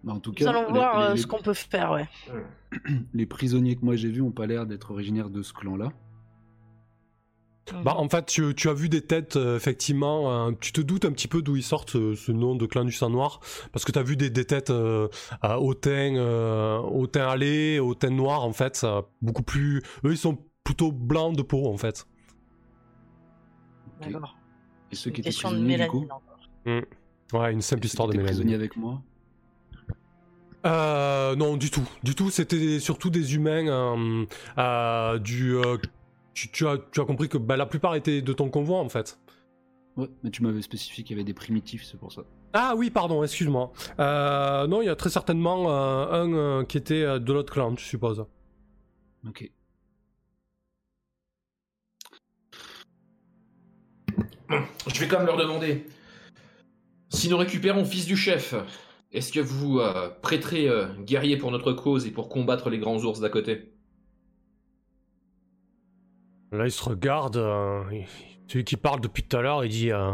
Bah, en tout Nous cas, allons les- voir euh, les- ce qu'on peut faire, ouais. les prisonniers que moi j'ai vus ont pas l'air d'être originaires de ce clan-là. Bah, en fait, tu, tu as vu des têtes, euh, effectivement. euh, tu te doutes un petit peu d'où ils sortent euh, ce nom de clan du sang noir. Parce que tu as vu des, des têtes euh, à au teint, euh, au teint allé, au teint noir, en fait. ça, beaucoup plus. Eux, ils sont plutôt blancs de peau, en fait. D'accord. Et ceux qui étaient question de prisonniers, du coup encore. Ouais, une simple histoire de prisonniers avec moi Euh, non, du tout. Du tout, c'était surtout des humains euh, euh, du. Tu, tu as, tu as compris que bah, la plupart étaient de ton convoi, en fait. Ouais, mais tu m'avais spécifié qu'il y avait des primitifs, c'est pour ça. Ah oui, pardon, excuse-moi. Euh, non, il y a très certainement euh, un euh, qui était euh, de l'autre clan, je suppose. Ok. Je vais quand même leur demander. Si nous récupérons fils du chef, est-ce que vous euh, prêterez euh, guerrier pour notre cause et pour combattre les grands ours d'à côté? Là, il se regarde. euh, celui qui parle depuis tout à l'heure, il dit euh,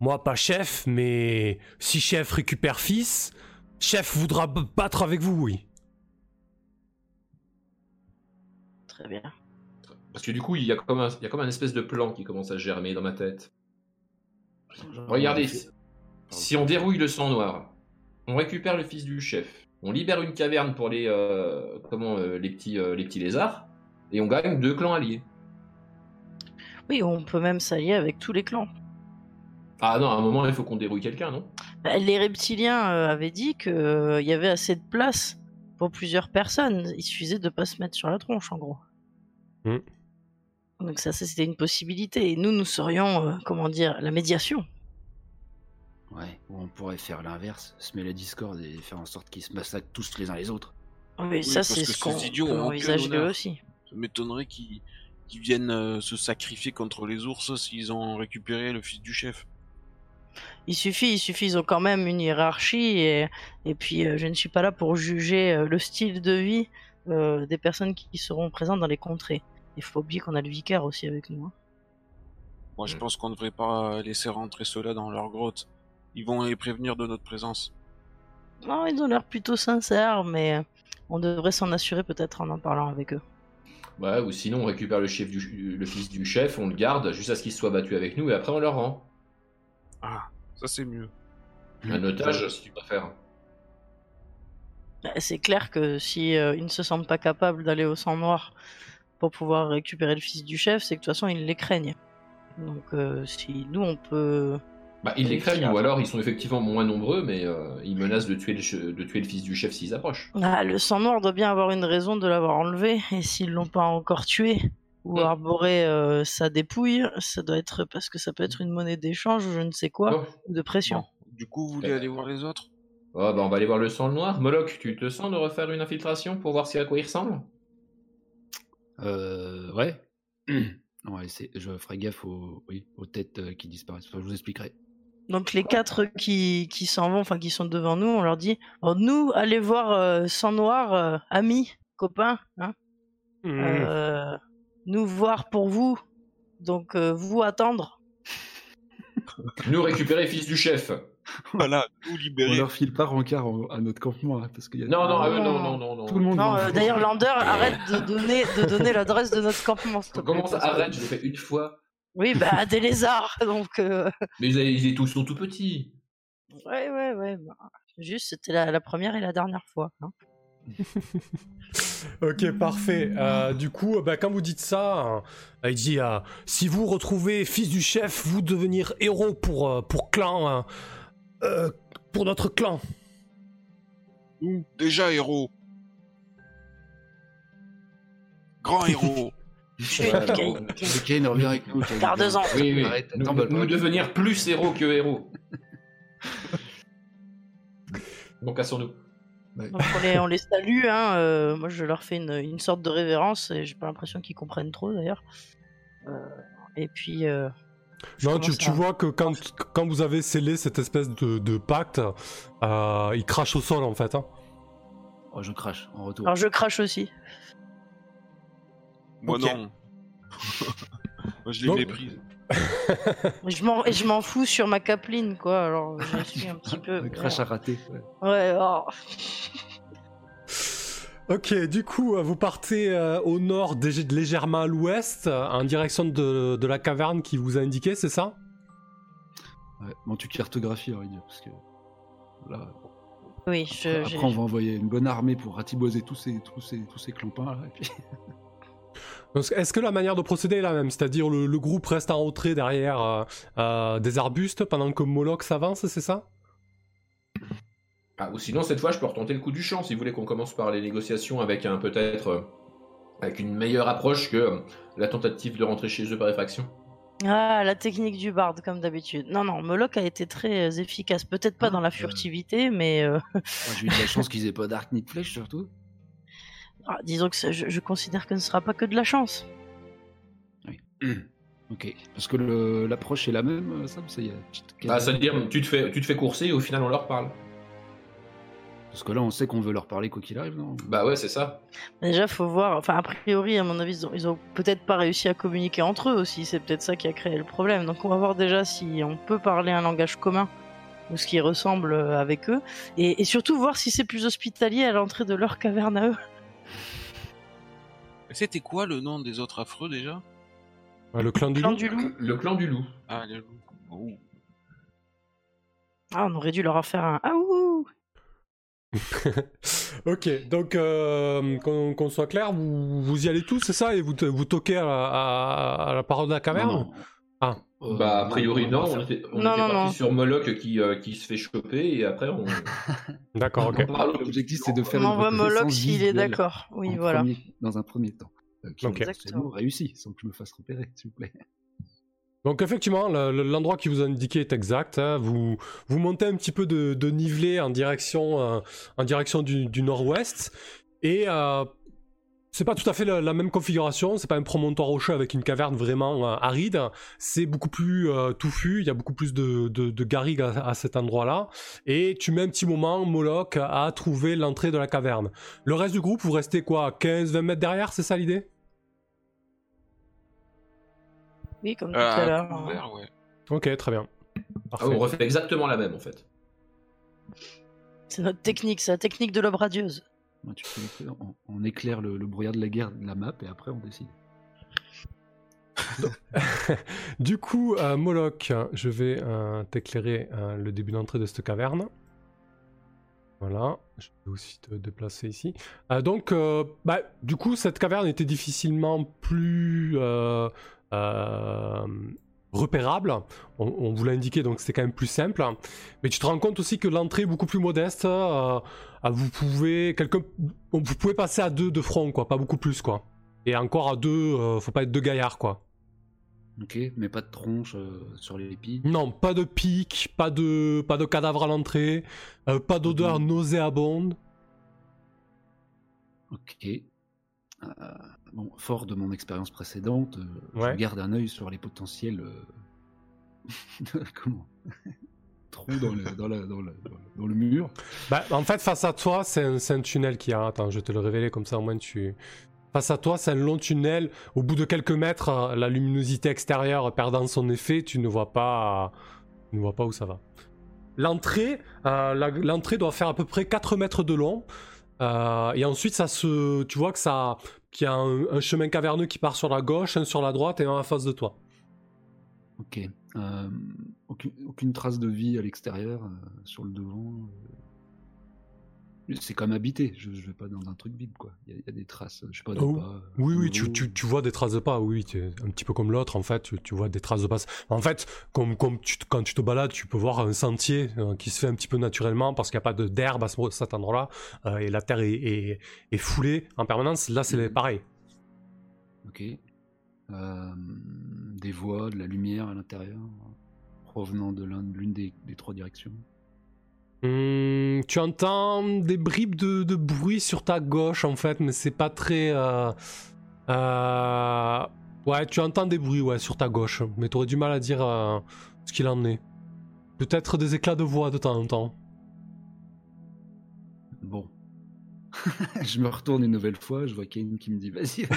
Moi, pas chef, mais si chef récupère fils, chef voudra battre avec vous, oui. Très bien. Parce que du coup, il y, a comme un, il y a comme un espèce de plan qui commence à germer dans ma tête. Regardez, si- si on dérouille le sang noir, on récupère le fils du chef, on libère une caverne pour les, euh, comment, euh, les, petits, euh, les petits lézards, et on gagne deux clans alliés. Oui, on peut même s'allier avec tous les clans. Ah non, à un moment, il faut qu'on dérouille quelqu'un, non? Bah, les reptiliens euh, avaient dit qu'il y avait assez de place pour plusieurs personnes. Il suffisait de pas se mettre sur la tronche, en gros. Mm. Donc ça, ça, c'était une possibilité. Et nous, nous serions, euh, comment dire, la médiation. Ouais, ou on pourrait faire l'inverse, se mêler la discorde et faire en sorte qu'ils se massacrent tous les uns les autres. Oui, Oui, ça, c'est ce qu'on peut envisager aussi. Ça m'étonnerait qu'ils qu'ils viennent euh, se sacrifier contre les ours s'ils ont récupéré le fils du chef. Il suffit, il suffit, ils ont quand même une hiérarchie et, et puis euh, je ne suis pas là pour juger euh, le style de vie euh, des personnes qui seront présentes dans les contrées. Il faut oublier qu'on a le vicaire aussi avec nous. hein. Moi, je Mm. pense qu'on ne devrait pas laisser rentrer ceux-là dans leur grotte. Ils vont les prévenir de notre présence. Non, ils ont l'air plutôt sincères, mais on devrait s'en assurer peut-être en en parlant avec eux. Ouais, ou sinon, on récupère le, chef du, le fils du chef, on le garde jusqu'à ce qu'il soit battu avec nous, et après on le rend. Ah, ça c'est mieux. Un otage, si tu préfères. Euh, C'est clair que si euh, ils ne se sentent pas capables d'aller au sang noir pour pouvoir récupérer le fils du chef, c'est que de toute façon ils les craignent. Donc euh, si nous on peut... Bah, ils les craignent, ou alors ils sont effectivement moins nombreux, mais euh, ils menacent de tuer, le, de tuer le fils du chef s'ils approchent. Ah, le sang noir doit bien avoir une raison de l'avoir enlevé, et s'ils l'ont pas encore tué ou Mm. arboré euh, sa dépouille, ça doit être parce que ça peut être une monnaie d'échange ou je ne sais quoi, ou de pression. Bon, du coup, vous voulez Euh, aller voir les autres? Oh, bah, on va aller voir le sang noir. Moloch, tu te sens de refaire une infiltration pour voir si à quoi il ressemble? Euh, ouais. je ferai gaffe aux, oui, aux têtes euh, qui disparaissent. Enfin, je vous expliquerai. Donc les quatre qui, qui s'en vont, enfin qui sont devant nous, on leur dit oh, nous allez voir euh, sang noir, euh, amis, copains, hein, Hmm. euh, nous voir pour vous, donc euh, vous attendre. Nous récupérer fils du chef. Voilà, tout On libéré. leur file pas rencard en- à notre campement, parce qu'il y a Non, non, ah, non, non, non. non, tout le monde. Non, euh, d'ailleurs, Lander, arrête de donner, de donner l'adresse de notre campement, s'il te plaît. Comment ça arrête Je l'ai fait une fois. Oui, bah, des lézards, donc... euh, Mais ils, ils tous sont tout petits. Ouais, ouais, ouais. bah, Juste, c'était la, la première et la dernière fois. hein. Ok, parfait. Euh, du coup, bah, quand vous dites ça, euh, il dit euh, si vous retrouvez fils du chef, vous devenir héros pour euh, pour clan, euh, euh, pour notre clan. Nous, déjà héros. Grand héros. Ouais, Kane, Kane. revient avec nous. Kane. Garde-en. Oui, oui. Arrête, nous, nous devenir plus héros que héros. Donc cassons-nous. Donc on les, on les salue, hein. euh, moi je leur fais une, une sorte de révérence et j'ai pas l'impression qu'ils comprennent trop d'ailleurs. Euh, et puis. euh, je Non, tu, tu à- vois que quand, quand vous avez scellé cette espèce de, de pacte, euh, il crache au sol en fait. hein. Oh, je crache en retour. Alors je crache aussi. Moi non. Moi je les Donc- méprise. Je m'en, et je m'en fous sur ma capeline quoi, alors je suis un petit peu. Le crash à rater. ouais. Ouais, oh. Ok, du coup, euh, vous partez euh, au nord, légèrement à l'ouest, euh, en direction de, de la caverne qui vous a indiqué, c'est ça? Ouais. Bon, tu cartographies, on va dire, parce que là, Oui, je, après, on va envoyer une bonne armée pour ratiboser tous ces, tous ces, tous ces clampins là. et puis- Est-ce que la manière de procéder est la même? C'est-à-dire le, le groupe reste en retrait derrière euh, euh, des arbustes pendant que Moloch s'avance, c'est ça? Ah, ou sinon, cette fois, je peux retenter le coup du champ si vous voulez qu'on commence par les négociations avec un peut-être. euh, avec une meilleure approche que euh, la tentative de rentrer chez eux par effraction. Ah, la technique du barde, comme d'habitude. Non, non, Moloch a été très efficace. Peut-être pas Ah, dans la euh. furtivité, mais euh, Moi, J'ai eu de la chance qu'ils aient pas d'arc ni de flèche surtout. Ah, disons que je, je considère que ce ne sera pas que de la chance. Ok. Parce que l'approche est la même, euh, Sam c'est, Ah, veut dire, tu te, fais, tu te fais courser et au final, on leur parle. Parce que là, on sait qu'on veut leur parler quoi qu'il arrive, non? Bah ouais, c'est ça. Déjà, faut voir. Enfin, a priori, à mon avis, ils ont, ils ont peut-être pas réussi à communiquer entre eux aussi. C'est peut-être ça qui a créé le problème. Donc, on va voir déjà si on peut parler un langage commun ou ce qui ressemble euh, avec eux, et, et surtout voir si c'est plus hospitalier à l'entrée de leur caverne à eux. C'était quoi le nom des autres affreux déjà? Ouais, Le clan du Clan loup du loup. Le clan du loup. Ah, les loups. Oh. Ah, on aurait dû leur en faire un. Ah ouh ok, donc euh, qu'on soit clair, vous, vous y allez tous, c'est ça? Et vous, toquez à la, à- à la parole de la caverne? Non, non. Ah. Euh, bah, a priori, on non. On était, on Non, était non, parti non. sur Moloch qui, euh, qui se fait choper et après, on. D'accord, ok. on parle au- L'objectif, c'est de faire On une envoie Moloch s'il est d'accord. Oui, voilà. premier- dans un premier temps. Euh, qui Exactement. réussi, sans que je me fasse repérer, s'il vous plaît. Donc effectivement, le- le- l'endroit qui vous a indiqué est exact. hein. Vous, vous montez un petit peu de, de nivelé en direction, euh, en direction du, du nord-ouest. Et euh, c'est pas tout à fait la, la même configuration. C'est pas un promontoire rocheux avec une caverne vraiment euh, aride. C'est beaucoup plus euh, touffu. Il y a beaucoup plus de, de, de garrigues à, à cet endroit-là. Et tu mets un petit moment, Moloch, à trouver l'entrée de la caverne. Le reste du groupe, vous restez quoi 15-20 mètres derrière C'est ça l'idée? Oui, comme tout Ah, à l'heure. hein. ouais. Ok, très bien. Ah, Parfait. on refait exactement la même en fait. C'est notre technique, c'est la technique de l'aube radieuse. On, éclaire le, brouillard de la guerre de la map et après on décide. Du coup, euh, Moloch, je vais euh, t'éclairer euh, le début d'entrée de cette caverne. Voilà, je vais aussi te déplacer ici. Donc, bah, du coup, cette caverne était difficilement plus repérable. On, on vous l'a indiqué, donc c'était quand même plus simple. Mais tu te rends compte aussi que l'entrée est beaucoup plus modeste. euh, vous pouvez, quelqu'un, vous pouvez passer à deux de front, quoi, pas beaucoup plus, quoi. Et encore à deux, euh, faut pas être deux gaillards, quoi. Ok, mais pas de tronche euh, sur les épis. Non, pas de pic, pas de, pas de cadavre à l'entrée, pas d'odeur nauséabonde. Ok. Euh, bon, fort de mon expérience précédente, euh, Ouais. je garde un œil sur les potentiels. euh, comment Trous dans le, dans, la- dans le, dans le- dans le mur. Bah, en fait, face à toi, c'est un, tunnel qui a. Attends, je vais te le révéler comme ça, au moins tu. Face à toi, c'est un long tunnel. Au bout de quelques mètres, la luminosité extérieure perdant son effet, tu ne vois pas, Tu ne vois pas où ça va. L'entrée, euh, l'entrée doit faire à peu près 4 mètres de long. Euh, et ensuite, ça se, tu vois que ça, qu'il y a un, chemin caverneux qui part sur la gauche, un sur la droite et un en face de toi. Ok. Euh, aucune, aucune trace de vie à l'extérieur, euh, sur le devant. C'est comme habité. Je, je vais pas dans un truc vide, quoi. Il y, a- il y a des traces, je sais pas, de Oh, pas. Oui, oui, tu, haut. tu, tu vois des traces de pas, oui, un petit peu comme l'autre, en fait, tu, tu vois des traces de pas. En fait, comme, comme tu, te- quand tu te balades, tu peux voir un sentier euh, qui se fait un petit peu naturellement parce qu'il n'y a pas d'herbe à ce- cet endroit-là, euh, et la terre est, est, est foulée en permanence. Là, c'est Mhm. pareil. Ok. Euh, des voix, de la lumière à l'intérieur, provenant de l'un- de l'une des, des trois directions. Hum, tu entends des bribes de, de bruit sur ta gauche, en fait, mais c'est pas très... euh, euh, Ouais, tu entends des bruits, ouais, sur ta gauche, mais tu aurais du mal à dire euh, ce qu'il en est. Peut-être des éclats de voix de temps en temps. Bon. je me retourne une nouvelle fois, je vois Kane qui me dit vas-y.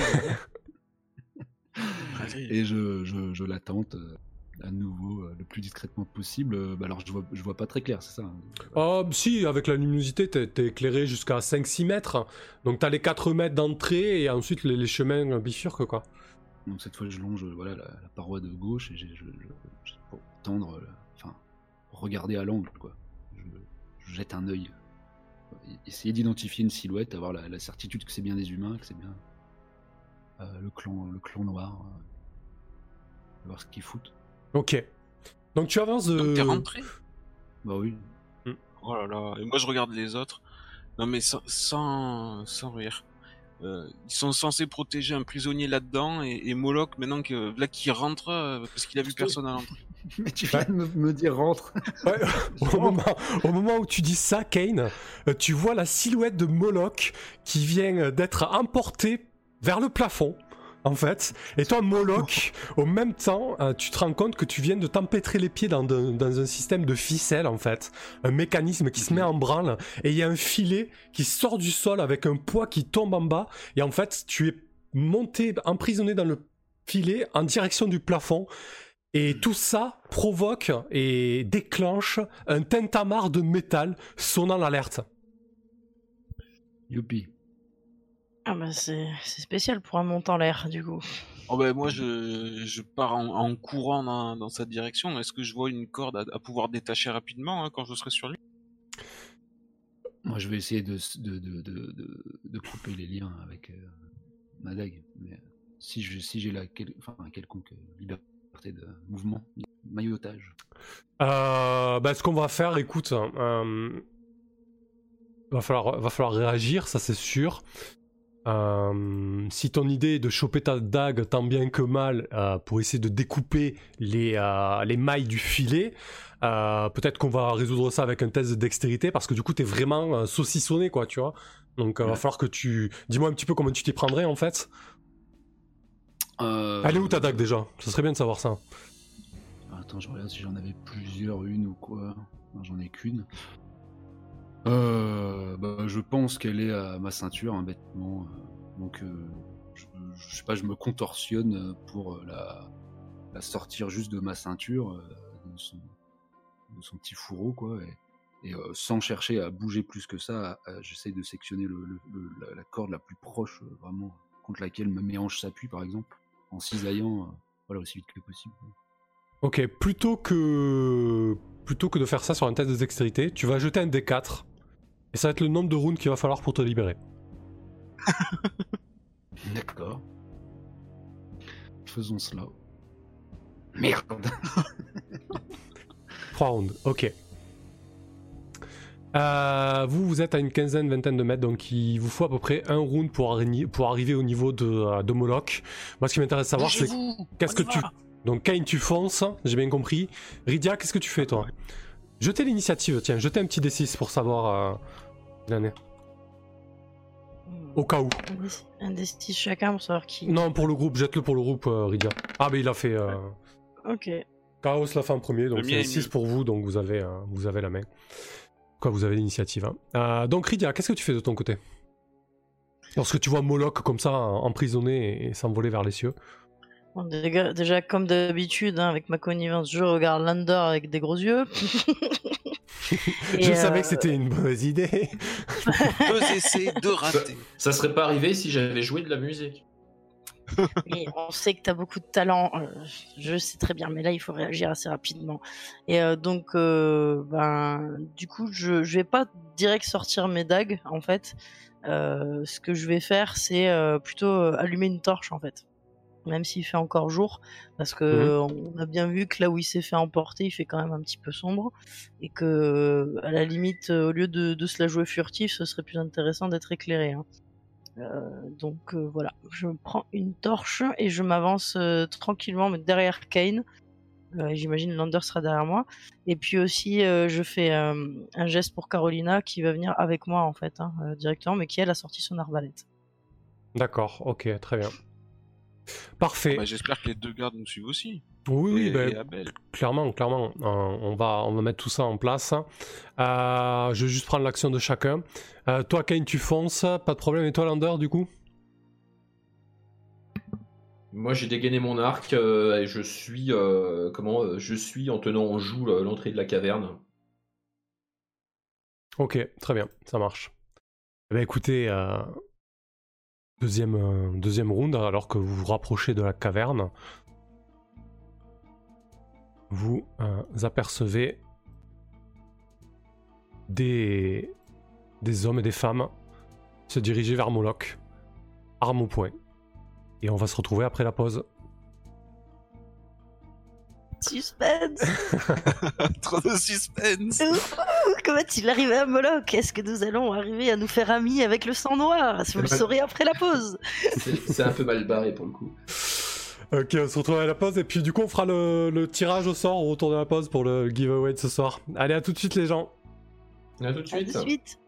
Et je, je, je l'attente euh, à nouveau euh, le plus discrètement possible. Euh, bah alors je vois, je vois pas très clair, c'est ça. Oh, si, avec la luminosité, t'es t'es éclairé jusqu'à 5-6 mètres. Donc t'as les 4 mètres d'entrée et ensuite les, les chemins bifurquent, quoi. Donc cette fois je longe voilà, la, la paroi de gauche et je, je- je- pour tendre, enfin, regarder à l'angle quoi. Je, je jette un œil. Essayer d'identifier une silhouette, avoir la, la certitude que c'est bien des humains, que c'est bien le, clan, le clan noir. voir ce qu'ils foutent. Ok. Donc tu avances de... Donc t'es rentré Bah oui. Oh là là, et moi je regarde les autres. Non mais sans, sans, sans rire. Euh, ils sont censés protéger un prisonnier là-dedans et, et Moloch maintenant que là qui rentre euh, parce qu'il a vu personne à l'entrée. Mais tu viens de me, me dire rentre. Ouais, au, moment, au moment où tu dis ça, Kane, euh, tu vois la silhouette de Moloch qui vient euh, d'être emportée vers le plafond, en fait. Et toi, Moloch, au même temps, euh, tu te rends compte que tu viens de t'empêtrer les pieds dans, de- dans un système de ficelle, en fait. Un mécanisme qui se met en branle. Et il y a un filet qui sort du sol avec un poids qui tombe en bas. Et en fait, tu es monté, emprisonné dans le filet en direction du plafond. Et tout ça provoque et déclenche un tintamarre de métal sonnant l'alerte. Youpi. Ah bah c'est c'est spécial pour un montant l'air du coup. Oh ben moi je, je pars en, en courant dans, dans cette direction. Est-ce que je vois une corde à, à pouvoir détacher rapidement hein, quand je serai sur lui Moi, je vais essayer de, de, de, de, de- de couper les liens avec euh, ma dague. Mais si je si j'ai la quel- enfin, un quelconque liberté de mouvement, maillotage. Euh, bah, ce qu'on va faire, écoute, euh, va, falloir, va falloir réagir, ça c'est sûr. Euh, si ton idée est de choper ta dague tant bien que mal euh, pour essayer de découper les, euh, les mailles du filet, peut-être qu'on va résoudre ça avec un test de dextérité parce que du coup t'es vraiment saucissonné quoi, tu vois. Donc va falloir que tu... Dis-moi un petit peu comment tu t'y prendrais en fait. Elle est où ta dague déjà? Ça serait bien de savoir ça. Attends, je regarde si j'en avais plusieurs, une ou quoi. J'en ai qu'une. Euh, bah, je pense qu'elle est à ma ceinture, hein, bêtement. euh, Donc, euh, je, je sais pas, je me contorsionne pour la, sortir juste de ma ceinture, de, son, petit fourreau, quoi. Et, sans chercher à bouger plus que ça, j'essaye de sectionner la, corde la plus proche, vraiment, contre laquelle mes hanches s'appuient, par exemple, en cisaillant, voilà, aussi vite que possible. Ok, plutôt que plutôt que de faire ça sur un test de dextérité, tu vas jeter un D4 et ça va être le nombre de rounds qu'il va falloir pour te libérer. D'accord. Faisons cela. Merde. 3 rounds, ok. Euh, vous, vous êtes à une quinzaine, vingtaine de mètres, donc il vous faut à peu près un round pour, arri- pour arriver au niveau de, euh, de Moloch. Moi, ce qui m'intéresse de savoir, c'est qu'est-ce que tu... Donc Kane, tu fonces, j'ai bien compris. Ridia, qu'est-ce que tu fais, toi? Jetez l'initiative, tiens, jetez un petit D6 pour savoir euh, l'année. Au cas où. Un des- Un des six chacun pour savoir qui. Non, pour le groupe, jette-le pour le groupe, euh, Ridia. Ah, mais il a fait... euh, Ok. Chaos l'a fait en premier, donc c'est est 6 nul. pour vous, donc vous avez, euh, vous avez la main. Quoi, vous avez l'initiative. hein. Euh, donc Ridia, qu'est-ce que tu fais de ton côté? Lorsque tu vois Moloch comme ça, emprisonné et s'envoler vers les cieux. Bon, déjà, déjà, comme d'habitude, hein, avec ma connivence, je regarde Lander avec des gros yeux. Je euh, savais que c'était une mauvaise idée. Deux essais, deux ratés. Ça serait pas arrivé si j'avais joué de la musique. Mais on sait que tu as beaucoup de talent, euh, je sais très bien, mais là il faut réagir assez rapidement. Et euh, donc, euh, ben, du coup, je, je vais pas direct sortir mes dagues en fait. Euh, ce que je vais faire, c'est euh, plutôt euh, allumer une torche en fait, même s'il fait encore jour, parce que on a bien vu que là où il s'est fait emporter, il fait quand même un petit peu sombre, et que à la limite, euh, au lieu de, de se la jouer furtif, ce serait plus intéressant d'être éclairé. hein. Euh, donc euh, voilà, je prends une torche et je m'avance euh, tranquillement mais derrière Kane. Euh, J'imagine Lander sera derrière moi. Et puis aussi, euh, je fais euh, un geste pour Carolina qui va venir avec moi en fait, hein, euh, directement, mais qui elle a sorti son arbalète. D'accord, ok, très bien. Parfait. Bah, J'espère que les deux gardes nous suivent aussi. oui, oui, et, ben, et. Clairement, clairement, Euh, on, va, on va mettre tout ça en place. Euh, je vais juste prendre l'action de chacun. Euh, toi, Kane, tu fonces, pas de problème. Et toi, Lander, du coup? Moi, j'ai dégainé mon arc euh, et je suis euh, comment euh, Je suis en tenant en joue l'entrée de la caverne. Ok, très bien, ça marche. Eh ben, écoutez, euh, deuxième, euh, deuxième round, alors que vous vous rapprochez de la caverne, vous euh, apercevez des, des hommes et des femmes se diriger vers Moloch, arme au poing. Et on va se retrouver après la pause. Suspense Trop de suspense. Comment il arrivé à Moloch Est-ce que nous allons arriver à nous faire amis avec le sang noir Vous le saurez après la pause. C'est un peu mal barré pour le coup. Ok, on se retrouve à la pause et puis du coup on fera le, le tirage au sort au retour de la pause pour le giveaway de ce soir. Allez, à tout de suite les gens À tout de À suite. de suite.